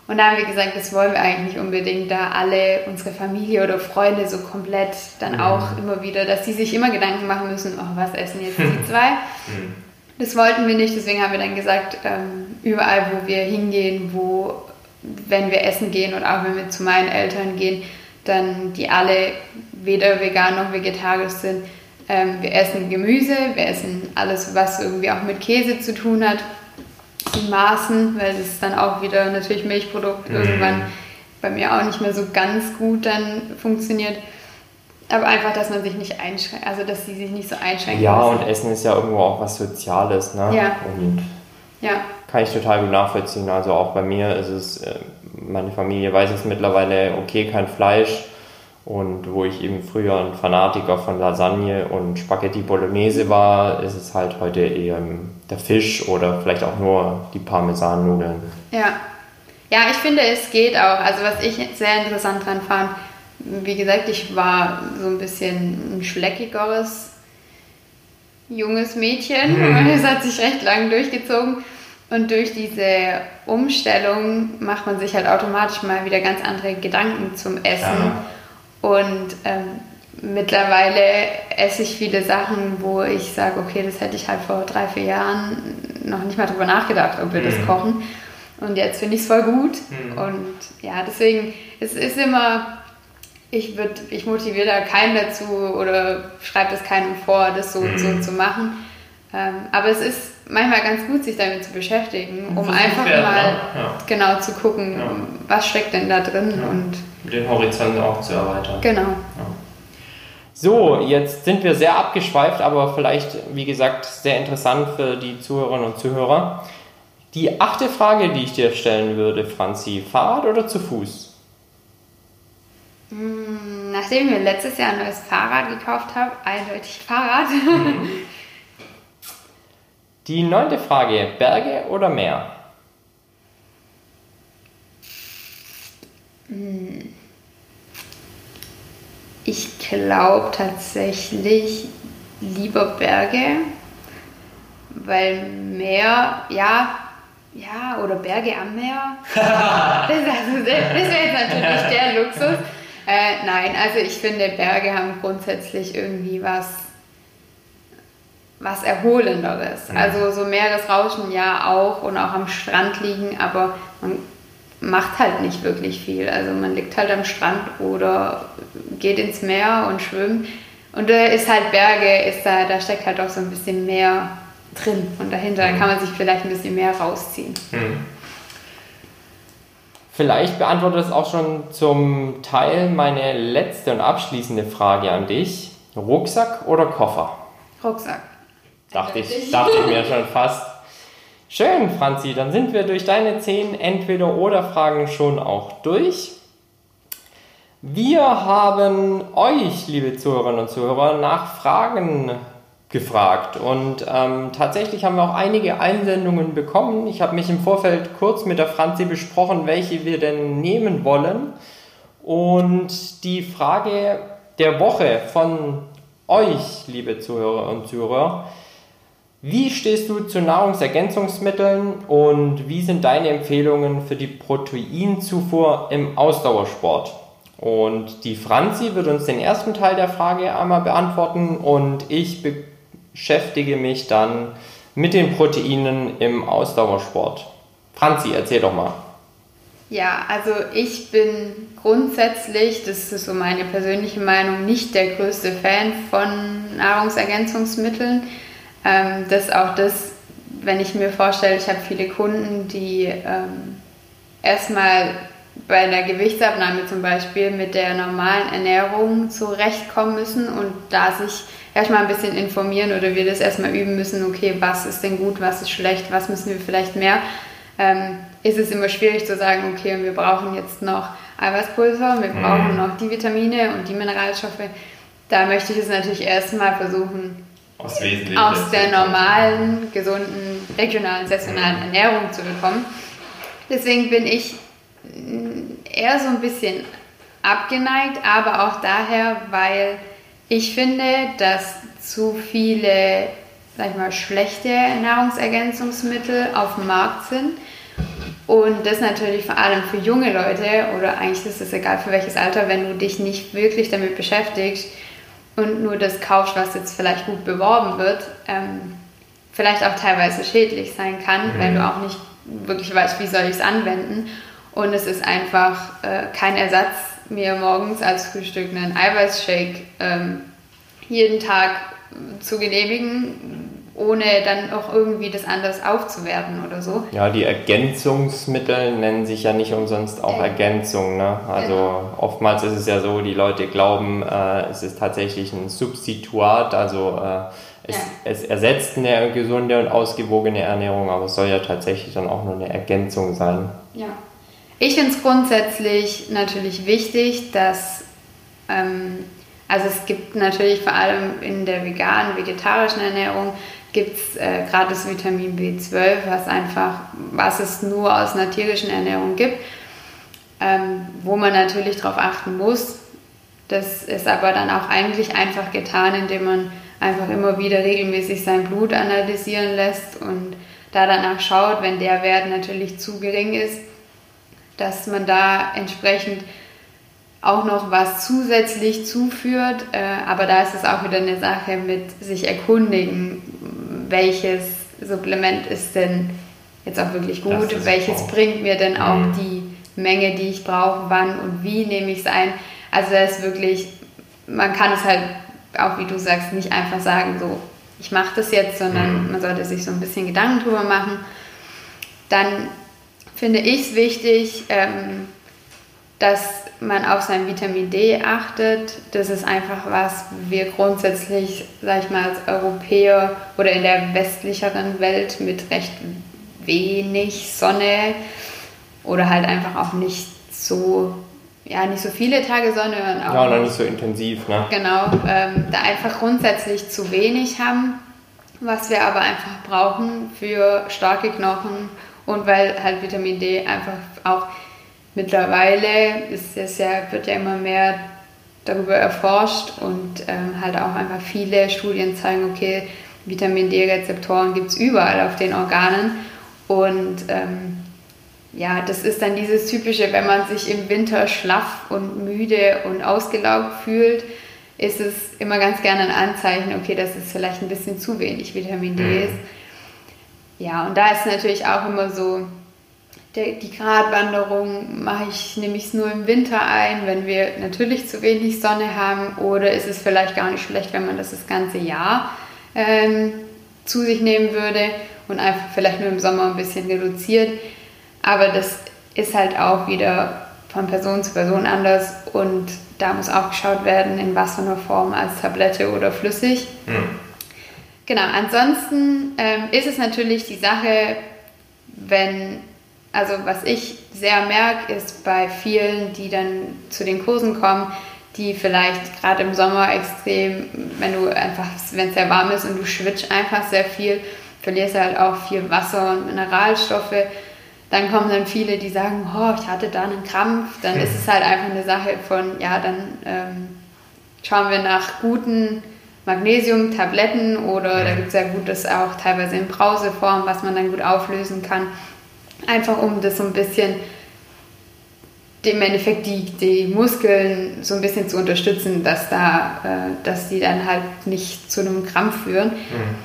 Und da haben wir gesagt, das wollen wir eigentlich nicht unbedingt, da alle unsere Familie oder Freunde so komplett dann mhm. auch immer wieder, dass sie sich immer Gedanken machen müssen, oh, was essen jetzt die zwei? Mhm. Das wollten wir nicht, deswegen haben wir dann gesagt, ähm, überall, wo wir hingehen, wo, wenn wir essen gehen oder auch wenn wir zu meinen Eltern gehen, dann die alle weder vegan noch vegetarisch sind, ähm, wir essen Gemüse, wir essen alles, was irgendwie auch mit Käse zu tun hat, in Maßen, weil es dann auch wieder natürlich Milchprodukt mhm. irgendwann bei mir auch nicht mehr so ganz gut dann funktioniert. Aber einfach, dass man sich nicht einschränkt, also dass sie sich nicht so einschränken. Ja, müssen. und Essen ist ja irgendwo auch was Soziales, ne? Ja. Und ja. Kann ich total gut nachvollziehen. Also auch bei mir ist es, äh, meine Familie weiß es mittlerweile, okay, kein Fleisch und wo ich eben früher ein Fanatiker von Lasagne und Spaghetti Bolognese war, ist es halt heute eher der Fisch oder vielleicht auch nur die Parmesannudeln. Ja. Ja, ich finde, es geht auch. Also was ich sehr interessant dran fand, wie gesagt, ich war so ein bisschen ein schleckigeres junges Mädchen. Mhm. Es hat sich recht lang durchgezogen. Und durch diese Umstellung macht man sich halt automatisch mal wieder ganz andere Gedanken zum Essen. Ja und ähm, mittlerweile esse ich viele Sachen, wo ich sage, okay, das hätte ich halt vor drei, vier Jahren noch nicht mal drüber nachgedacht, ob wir mhm. das kochen. Und jetzt finde ich es voll gut. Mhm. Und ja, deswegen, es ist immer, ich, würd, ich motiviere da keinen dazu oder schreibe das keinem vor, das so und so mhm. zu machen. Ähm, aber es ist manchmal ganz gut, sich damit zu beschäftigen, um einfach mal ne? ja. genau zu gucken, ja. was steckt denn da drin ja. und den Horizont auch zu erweitern. Genau. So, jetzt sind wir sehr abgeschweift, aber vielleicht, wie gesagt, sehr interessant für die Zuhörerinnen und Zuhörer. Die achte Frage, die ich dir stellen würde, Franzi, Fahrrad oder zu Fuß? Hm, nachdem ich mir letztes Jahr ein neues Fahrrad gekauft habe, eindeutig Fahrrad. Mhm. Die neunte Frage, Berge oder Meer? Ich glaube tatsächlich lieber Berge, weil Meer, ja, Ja, oder Berge am Meer. das, also, das wäre jetzt natürlich der Luxus. Äh, nein, also ich finde, Berge haben grundsätzlich irgendwie was, was Erholenderes. Also so Meeresrauschen ja auch und auch am Strand liegen, aber man macht halt nicht wirklich viel. Also man liegt halt am Strand oder geht ins Meer und schwimmt. Und da ist halt Berge, ist da, da steckt halt auch so ein bisschen mehr drin. Und dahinter mhm. kann man sich vielleicht ein bisschen mehr rausziehen. Mhm. Vielleicht beantwortet es auch schon zum Teil meine letzte und abschließende Frage an dich. Rucksack oder Koffer? Rucksack. Dachte ich, dachte ich mir schon fast. Schön, Franzi, dann sind wir durch deine zehn Entweder-Oder-Fragen schon auch durch. Wir haben euch, liebe Zuhörerinnen und Zuhörer, nach Fragen gefragt und ähm, tatsächlich haben wir auch einige Einsendungen bekommen. Ich habe mich im Vorfeld kurz mit der Franzi besprochen, welche wir denn nehmen wollen. Und die Frage der Woche von euch, liebe Zuhörer und Zuhörer, wie stehst du zu Nahrungsergänzungsmitteln und wie sind deine Empfehlungen für die Proteinzufuhr im Ausdauersport? Und die Franzi wird uns den ersten Teil der Frage einmal beantworten und ich beschäftige mich dann mit den Proteinen im Ausdauersport. Franzi, erzähl doch mal. Ja, also ich bin grundsätzlich, das ist so meine persönliche Meinung, nicht der größte Fan von Nahrungsergänzungsmitteln ähm, das auch das, wenn ich mir vorstelle, ich habe viele Kunden, die ähm, erstmal bei einer Gewichtsabnahme zum Beispiel mit der normalen Ernährung zurechtkommen müssen und da sich erstmal ein bisschen informieren oder wir das erstmal üben müssen, okay, was ist denn gut, was ist schlecht, was müssen wir vielleicht mehr, ähm, ist es immer schwierig zu sagen, okay, wir brauchen jetzt noch Eiweißpulver, wir brauchen mhm. noch die Vitamine und die Mineralstoffe. Da möchte ich es natürlich erstmal versuchen, aus, der normalen, gesunden, regionalen, saisonalen Ernährung zu bekommen. Deswegen bin ich eher so ein bisschen abgeneigt, aber auch daher, weil ich finde, dass zu viele, sag ich mal, schlechte Nahrungsergänzungsmittel auf dem Markt sind. Und das natürlich vor allem für junge Leute, oder eigentlich ist es egal für welches Alter, wenn du dich nicht wirklich damit beschäftigst, und nur das kaufst, was jetzt vielleicht gut beworben wird, ähm, vielleicht auch teilweise schädlich sein kann, mhm. wenn du auch nicht wirklich weißt, wie soll ich es anwenden. Und es ist einfach äh, kein Ersatz, mir morgens als Frühstück einen Eiweißshake ähm, jeden Tag zu genehmigen, ohne dann auch irgendwie das anders aufzuwerten oder so. Ja, die Ergänzungsmittel nennen sich ja nicht umsonst auch äh, Ergänzung. Ne? Also genau. oftmals ist es ja so, die Leute glauben, äh, es ist tatsächlich ein Substituat, also äh, es, ja. es, ersetzt eine gesunde und ausgewogene Ernährung, aber es soll ja tatsächlich dann auch nur eine Ergänzung sein. Ja. Ich finde es grundsätzlich natürlich wichtig, dass ähm, also es gibt natürlich vor allem in der veganen, vegetarischen Ernährung gibt es äh, das Vitamin B12, was einfach, was es nur aus einer tierischen Ernährung gibt, ähm, wo man natürlich darauf achten muss. Das ist aber dann auch eigentlich einfach getan, indem man einfach immer wieder regelmäßig sein Blut analysieren lässt und da danach schaut, wenn der Wert natürlich zu gering ist, dass man da entsprechend auch noch was zusätzlich zuführt. Äh, aber da ist es auch wieder eine Sache mit sich erkundigen, welches Supplement ist denn jetzt auch wirklich gut, welches auch. bringt mir denn auch mhm. die Menge, die ich brauche, wann und wie nehme ich es ein. Also da ist wirklich, man kann es halt auch, wie du sagst, nicht einfach sagen, so, ich mache das jetzt, sondern mhm. man sollte sich so ein bisschen Gedanken drüber machen. Dann finde ich es wichtig, ähm, dass man auf sein Vitamin D achtet. Das ist einfach was wir grundsätzlich, sag ich mal, als Europäer oder in der westlicheren Welt mit recht wenig Sonne oder halt einfach auch nicht so, ja, nicht so viele Tage Sonne. Und auch ja, oder nicht so intensiv, ne? Genau, ähm, da einfach grundsätzlich zu wenig haben, was wir aber einfach brauchen für starke Knochen und weil halt Vitamin D einfach auch mittlerweile ist es ja, wird ja immer mehr darüber erforscht und ähm, halt auch einfach viele Studien zeigen, okay, Vitamin D-Rezeptoren gibt es überall auf den Organen Und ähm, ja, das ist dann dieses typische, wenn man sich im Winter schlaff und müde und ausgelaugt fühlt, ist es immer ganz gerne ein Anzeichen, okay, dass es vielleicht ein bisschen zu wenig Vitamin D mhm. ist. Ja, und da ist natürlich auch immer so, der, die Gratwanderung mache ich, nehme ich es nur im Winter ein, wenn wir natürlich zu wenig Sonne haben, oder ist es vielleicht gar nicht schlecht, wenn man das das ganze Jahr ähm, zu sich nehmen würde und einfach vielleicht nur im Sommer ein bisschen reduziert. Aber das ist halt auch wieder von Person zu Person anders und da muss auch geschaut werden, in was für einer Form, als Tablette oder flüssig. Mhm. Genau, ansonsten ähm, ist es natürlich die Sache, wenn, also was ich sehr merke, ist bei vielen, die dann zu den Kursen kommen, die vielleicht gerade im Sommer extrem, wenn du einfach, wenn es sehr warm ist und du schwitzt einfach sehr viel, verlierst du halt auch viel Wasser und Mineralstoffe dann kommen dann viele, die sagen, oh, ich hatte da einen Krampf. Dann ist es halt einfach eine Sache von, ja, dann ähm, schauen wir nach guten Magnesium-Tabletten oder da gibt es ja gutes auch teilweise in Brauseform, was man dann gut auflösen kann. Einfach um das so ein bisschen, im Endeffekt die, die Muskeln so ein bisschen zu unterstützen, dass, da, äh, dass die dann halt nicht zu einem Krampf führen. Mhm.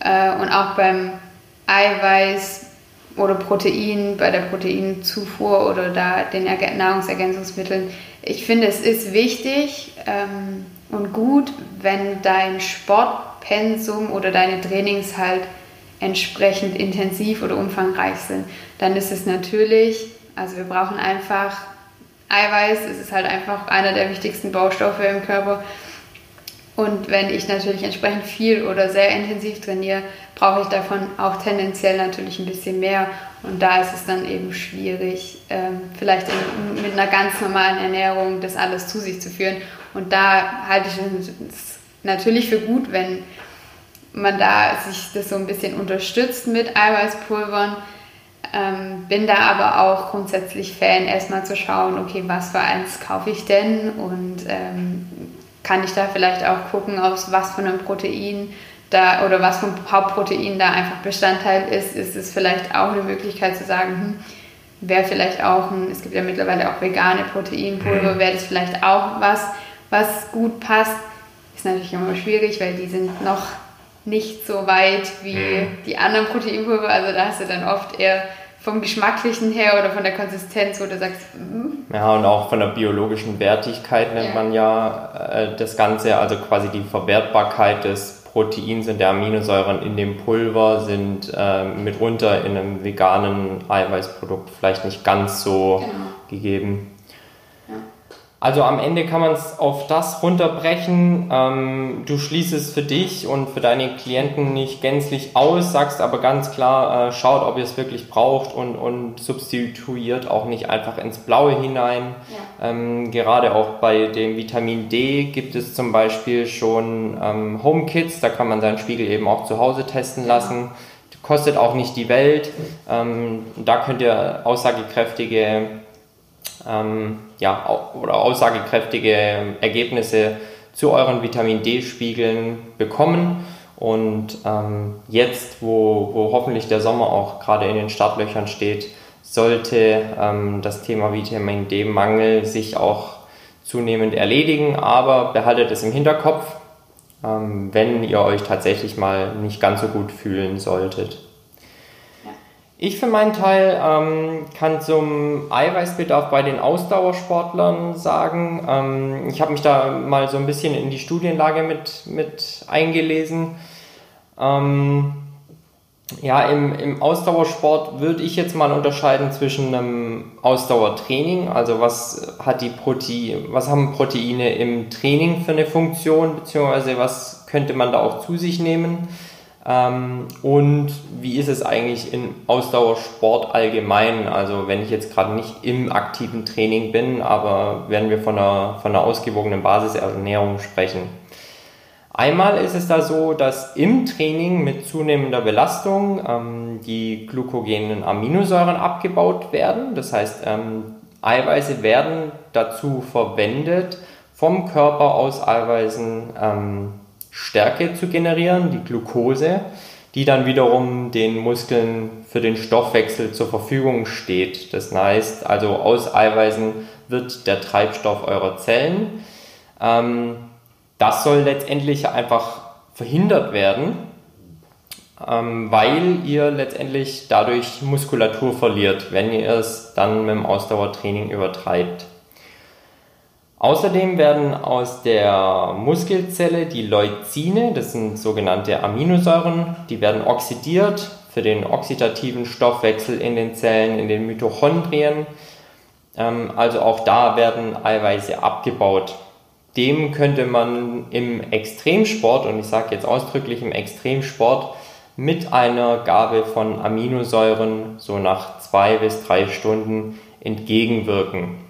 Äh, und auch beim Eiweiß oder Protein, bei der Proteinzufuhr oder da den Nahrungsergänzungsmitteln. Ich finde, es ist wichtig ähm, und gut, wenn dein Sportpensum oder deine Trainings halt entsprechend intensiv oder umfangreich sind. Dann ist es natürlich, also wir brauchen einfach Eiweiß, es ist halt einfach einer der wichtigsten Baustoffe im Körper. Und wenn ich natürlich entsprechend viel oder sehr intensiv trainiere, brauche ich davon auch tendenziell natürlich ein bisschen mehr. Und da ist es dann eben schwierig, ähm, vielleicht mit einer ganz normalen Ernährung das alles zu sich zu führen. Und da halte ich es natürlich für gut, wenn man da sich das so ein bisschen unterstützt mit Eiweißpulvern. Ähm, bin da aber auch grundsätzlich Fan, erstmal zu schauen, okay, was für eins kaufe ich denn und ähm, kann ich da vielleicht auch gucken, aus was von einem Protein da oder was vom Hauptprotein da einfach Bestandteil ist, ist es vielleicht auch eine Möglichkeit zu sagen, hm, wäre vielleicht auch ein, es gibt ja mittlerweile auch vegane Proteinpulver, mhm. wäre das vielleicht auch was, was gut passt. Ist natürlich immer schwierig, weil die sind noch nicht so weit wie mhm. die anderen Proteinpulver, also da hast du dann oft eher vom Geschmacklichen her oder von der Konsistenz, wo du sagst, mm. ja, und auch von der biologischen Wertigkeit nennt ja. man ja äh, das Ganze, also quasi die Verwertbarkeit des Proteins und der Aminosäuren in dem Pulver sind äh, mitunter in einem veganen Eiweißprodukt vielleicht nicht ganz so genau. gegeben. Also am Ende kann man es auf das runterbrechen. Ähm, du schließt es für dich und für deine Klienten nicht gänzlich aus, sagst aber ganz klar, äh, schaut, ob ihr es wirklich braucht und, und substituiert auch nicht einfach ins Blaue hinein. Ja. Ähm, gerade auch bei dem Vitamin D gibt es zum Beispiel schon ähm, Home Kits, da kann man seinen Spiegel eben auch zu Hause testen lassen. Kostet auch nicht die Welt. Ähm, da könnt ihr aussagekräftige ähm, ja, oder aussagekräftige Ergebnisse zu euren Vitamin D-Spiegeln bekommen. Und ähm, jetzt, wo, wo hoffentlich der Sommer auch gerade in den Startlöchern steht, sollte ähm, das Thema Vitamin D-Mangel sich auch zunehmend erledigen, aber behaltet es im Hinterkopf, ähm, wenn ihr euch tatsächlich mal nicht ganz so gut fühlen solltet. Ich für meinen Teil ähm, kann zum Eiweißbedarf bei den Ausdauersportlern sagen, ähm, ich habe mich da mal so ein bisschen in die Studienlage mit, mit eingelesen. Ähm, ja, im, im Ausdauersport würde ich jetzt mal unterscheiden zwischen einem Ausdauertraining, also was hat die Protein, was haben Proteine im Training für eine Funktion, beziehungsweise was könnte man da auch zu sich nehmen ähm, und wie ist es eigentlich im Ausdauersport allgemein? Also wenn ich jetzt gerade nicht im aktiven Training bin, aber wenn wir von einer, von einer ausgewogenen Basisernährung sprechen. Einmal ist es da so, dass im Training mit zunehmender Belastung ähm, die glukogenen Aminosäuren abgebaut werden. Das heißt, ähm, Eiweiße werden dazu verwendet, vom Körper aus Eiweißen ähm, Stärke zu generieren, die Glucose, die dann wiederum den Muskeln für den Stoffwechsel zur Verfügung steht. Das heißt, also aus Eiweißen wird der Treibstoff eurer Zellen. Ähm, das soll letztendlich einfach verhindert werden, ähm, weil ihr letztendlich dadurch Muskulatur verliert, wenn ihr es dann mit dem Ausdauertraining übertreibt. Außerdem werden aus der Muskelzelle die Leucine, das sind sogenannte Aminosäuren, die werden oxidiert für den oxidativen Stoffwechsel in den Zellen, in den Mitochondrien. Ähm, also auch da werden Eiweiße abgebaut. Dem könnte man im Extremsport, und ich sage jetzt ausdrücklich im Extremsport, mit einer Gabe von Aminosäuren so nach zwei bis drei Stunden entgegenwirken.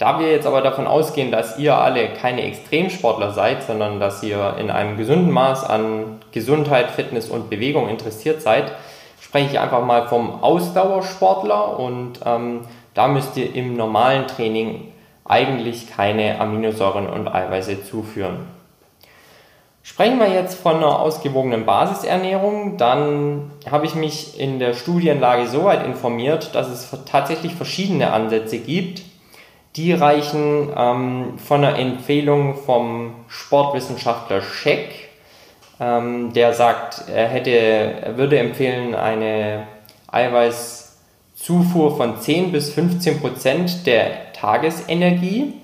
Da wir jetzt aber davon ausgehen, dass ihr alle keine Extremsportler seid, sondern dass ihr in einem gesunden Maß an Gesundheit, Fitness und Bewegung interessiert seid, spreche ich einfach mal vom Ausdauersportler und ähm, da müsst ihr im normalen Training eigentlich keine Aminosäuren und Eiweiße zuführen. Sprechen wir jetzt von einer ausgewogenen Basisernährung, dann habe ich mich in der Studienlage so weit informiert, dass es tatsächlich verschiedene Ansätze gibt, die reichen ähm, von einer Empfehlung vom Sportwissenschaftler Scheck, ähm, der sagt, er hätte, er würde empfehlen, eine Eiweißzufuhr von 10 bis 15 Prozent der Tagesenergie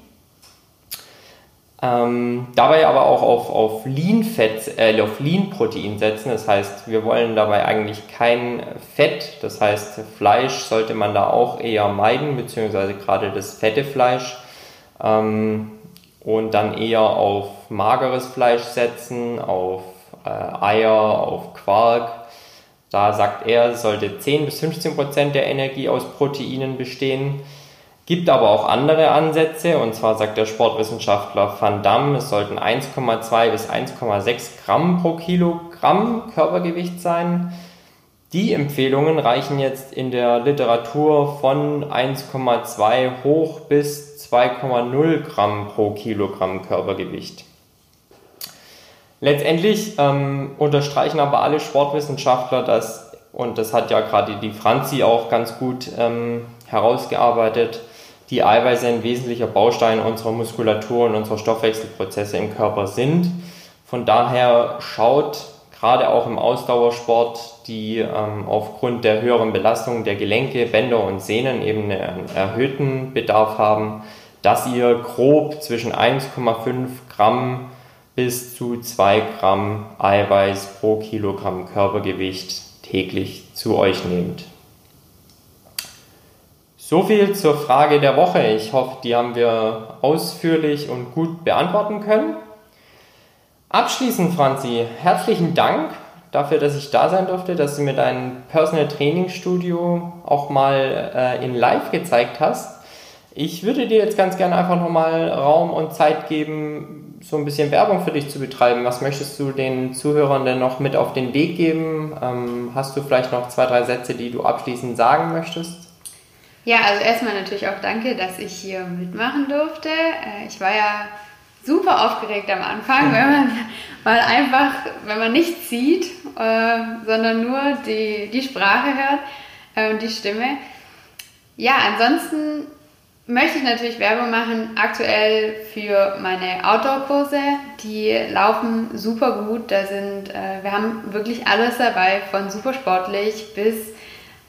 ähm, dabei aber auch auf, auf Lean-Fett, äh, auf Lean-Protein setzen. Das heißt, wir wollen dabei eigentlich kein Fett. Das heißt, Fleisch sollte man da auch eher meiden, beziehungsweise gerade das fette Fleisch. Ähm, und dann eher auf mageres Fleisch setzen, auf äh, Eier, auf Quark. Da sagt er, sollte 10 bis 15 Prozent der Energie aus Proteinen bestehen. Gibt aber auch andere Ansätze, und zwar sagt der Sportwissenschaftler Van Damme, es sollten 1,2 bis 1,6 Gramm pro Kilogramm Körpergewicht sein. Die Empfehlungen reichen jetzt in der Literatur von 1,2 hoch bis 2,0 Gramm pro Kilogramm Körpergewicht. Letztendlich ähm, unterstreichen aber alle Sportwissenschaftler, dass, und das hat ja gerade die Franzi auch ganz gut ähm, herausgearbeitet, die Eiweiße ein wesentlicher Baustein unserer Muskulatur und unserer Stoffwechselprozesse im Körper sind. Von daher schaut gerade auch im Ausdauersport, die ähm, aufgrund der höheren Belastung der Gelenke, Bänder und Sehnen eben einen erhöhten Bedarf haben, dass ihr grob zwischen 1,5 Gramm bis zu 2 Gramm Eiweiß pro Kilogramm Körpergewicht täglich zu euch nehmt. So viel zur Frage der Woche. Ich hoffe, die haben wir ausführlich und gut beantworten können. Abschließend, Franzi, herzlichen Dank dafür, dass ich da sein durfte, dass du mir dein Personal Training Studio auch mal äh, in Live gezeigt hast. Ich würde dir jetzt ganz gerne einfach nochmal Raum und Zeit geben, so ein bisschen Werbung für dich zu betreiben. Was möchtest du den Zuhörern denn noch mit auf den Weg geben? Ähm, hast du vielleicht noch zwei, drei Sätze, die du abschließend sagen möchtest? Ja, also erstmal natürlich auch danke, dass ich hier mitmachen durfte. Äh, ich war ja super aufgeregt am Anfang, wenn man mal einfach, wenn man nichts sieht, äh, sondern nur die, die Sprache hört äh, und die Stimme. Ja, ansonsten möchte ich natürlich Werbung machen, aktuell für meine Outdoor-Kurse. Die laufen super gut. Da sind, wir haben wirklich alles dabei, von super sportlich bis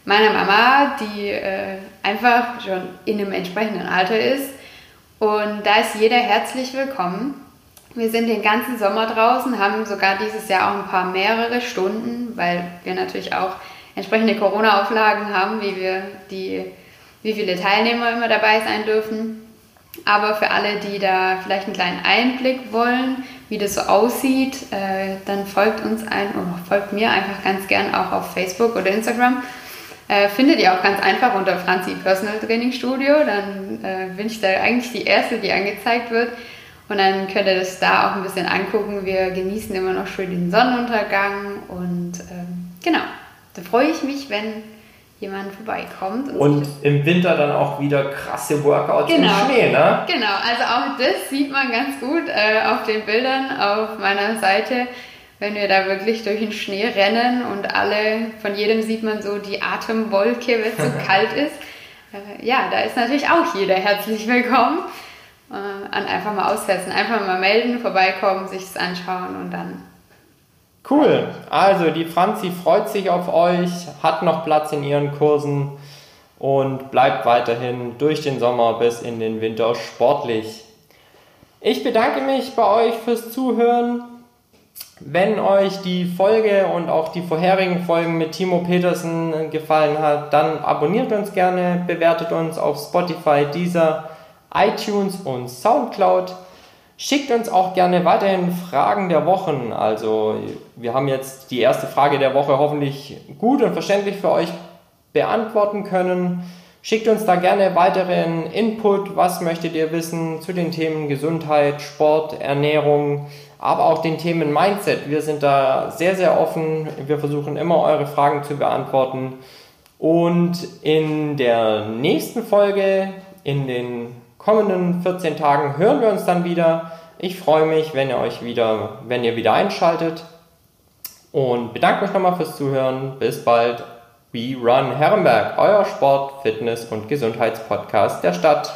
meiner Mama, die äh, einfach schon in einem entsprechenden Alter ist. Und da ist jeder herzlich willkommen. Wir sind den ganzen Sommer draußen, haben sogar dieses Jahr auch ein paar mehrere Stunden, weil wir natürlich auch entsprechende Corona-Auflagen haben, wie wir die, wie viele Teilnehmer immer dabei sein dürfen. Aber für alle, die da vielleicht einen kleinen Einblick wollen, wie das so aussieht, äh, dann folgt uns ein oder folgt mir einfach ganz gern auch auf Facebook oder Instagram. Äh, findet ihr auch ganz einfach unter Franzi Personal Training Studio. Dann äh, bin ich da eigentlich die Erste, die angezeigt wird. Und dann könnt ihr das da auch ein bisschen angucken. Wir genießen immer noch schön den Sonnenuntergang. Und ähm, genau, da freue ich mich, wenn jemand vorbeikommt. Und, und im Winter dann auch wieder krasse Workouts genau. im Schnee, ne? Genau, also auch das sieht man ganz gut äh, auf den Bildern auf meiner Seite wenn wir da wirklich durch den Schnee rennen und alle, von jedem sieht man so die Atemwolke, wenn es so kalt ist. Äh, ja, da ist natürlich auch jeder herzlich willkommen. Äh, an einfach mal aussetzen, einfach mal melden, vorbeikommen, sich es anschauen und dann. Cool. Also die Franzi freut sich auf euch, hat noch Platz in ihren Kursen und bleibt weiterhin durch den Sommer bis in den Winter sportlich. Ich bedanke mich bei euch fürs Zuhören. Wenn euch die Folge und auch die vorherigen Folgen mit Timo Petersen gefallen hat, dann abonniert uns gerne, bewertet uns auf Spotify, Deezer, iTunes und Soundcloud. Schickt uns auch gerne weiterhin Fragen der Wochen. Also wir haben jetzt die erste Frage der Woche hoffentlich gut und verständlich für euch beantworten können. Schickt uns da gerne weiteren Input. Was möchtet ihr wissen zu den Themen Gesundheit, Sport, Ernährung, aber auch den Themen Mindset? Wir sind da sehr, sehr offen. Wir versuchen immer eure Fragen zu beantworten. Und in der nächsten Folge, in den kommenden 14 Tagen, hören wir uns dann wieder. Ich freue mich, wenn ihr euch wieder, wenn ihr wieder einschaltet. Und bedanke mich nochmal fürs Zuhören. Bis bald. We Run Herrenberg, euer Sport, Fitness und Gesundheitspodcast der Stadt.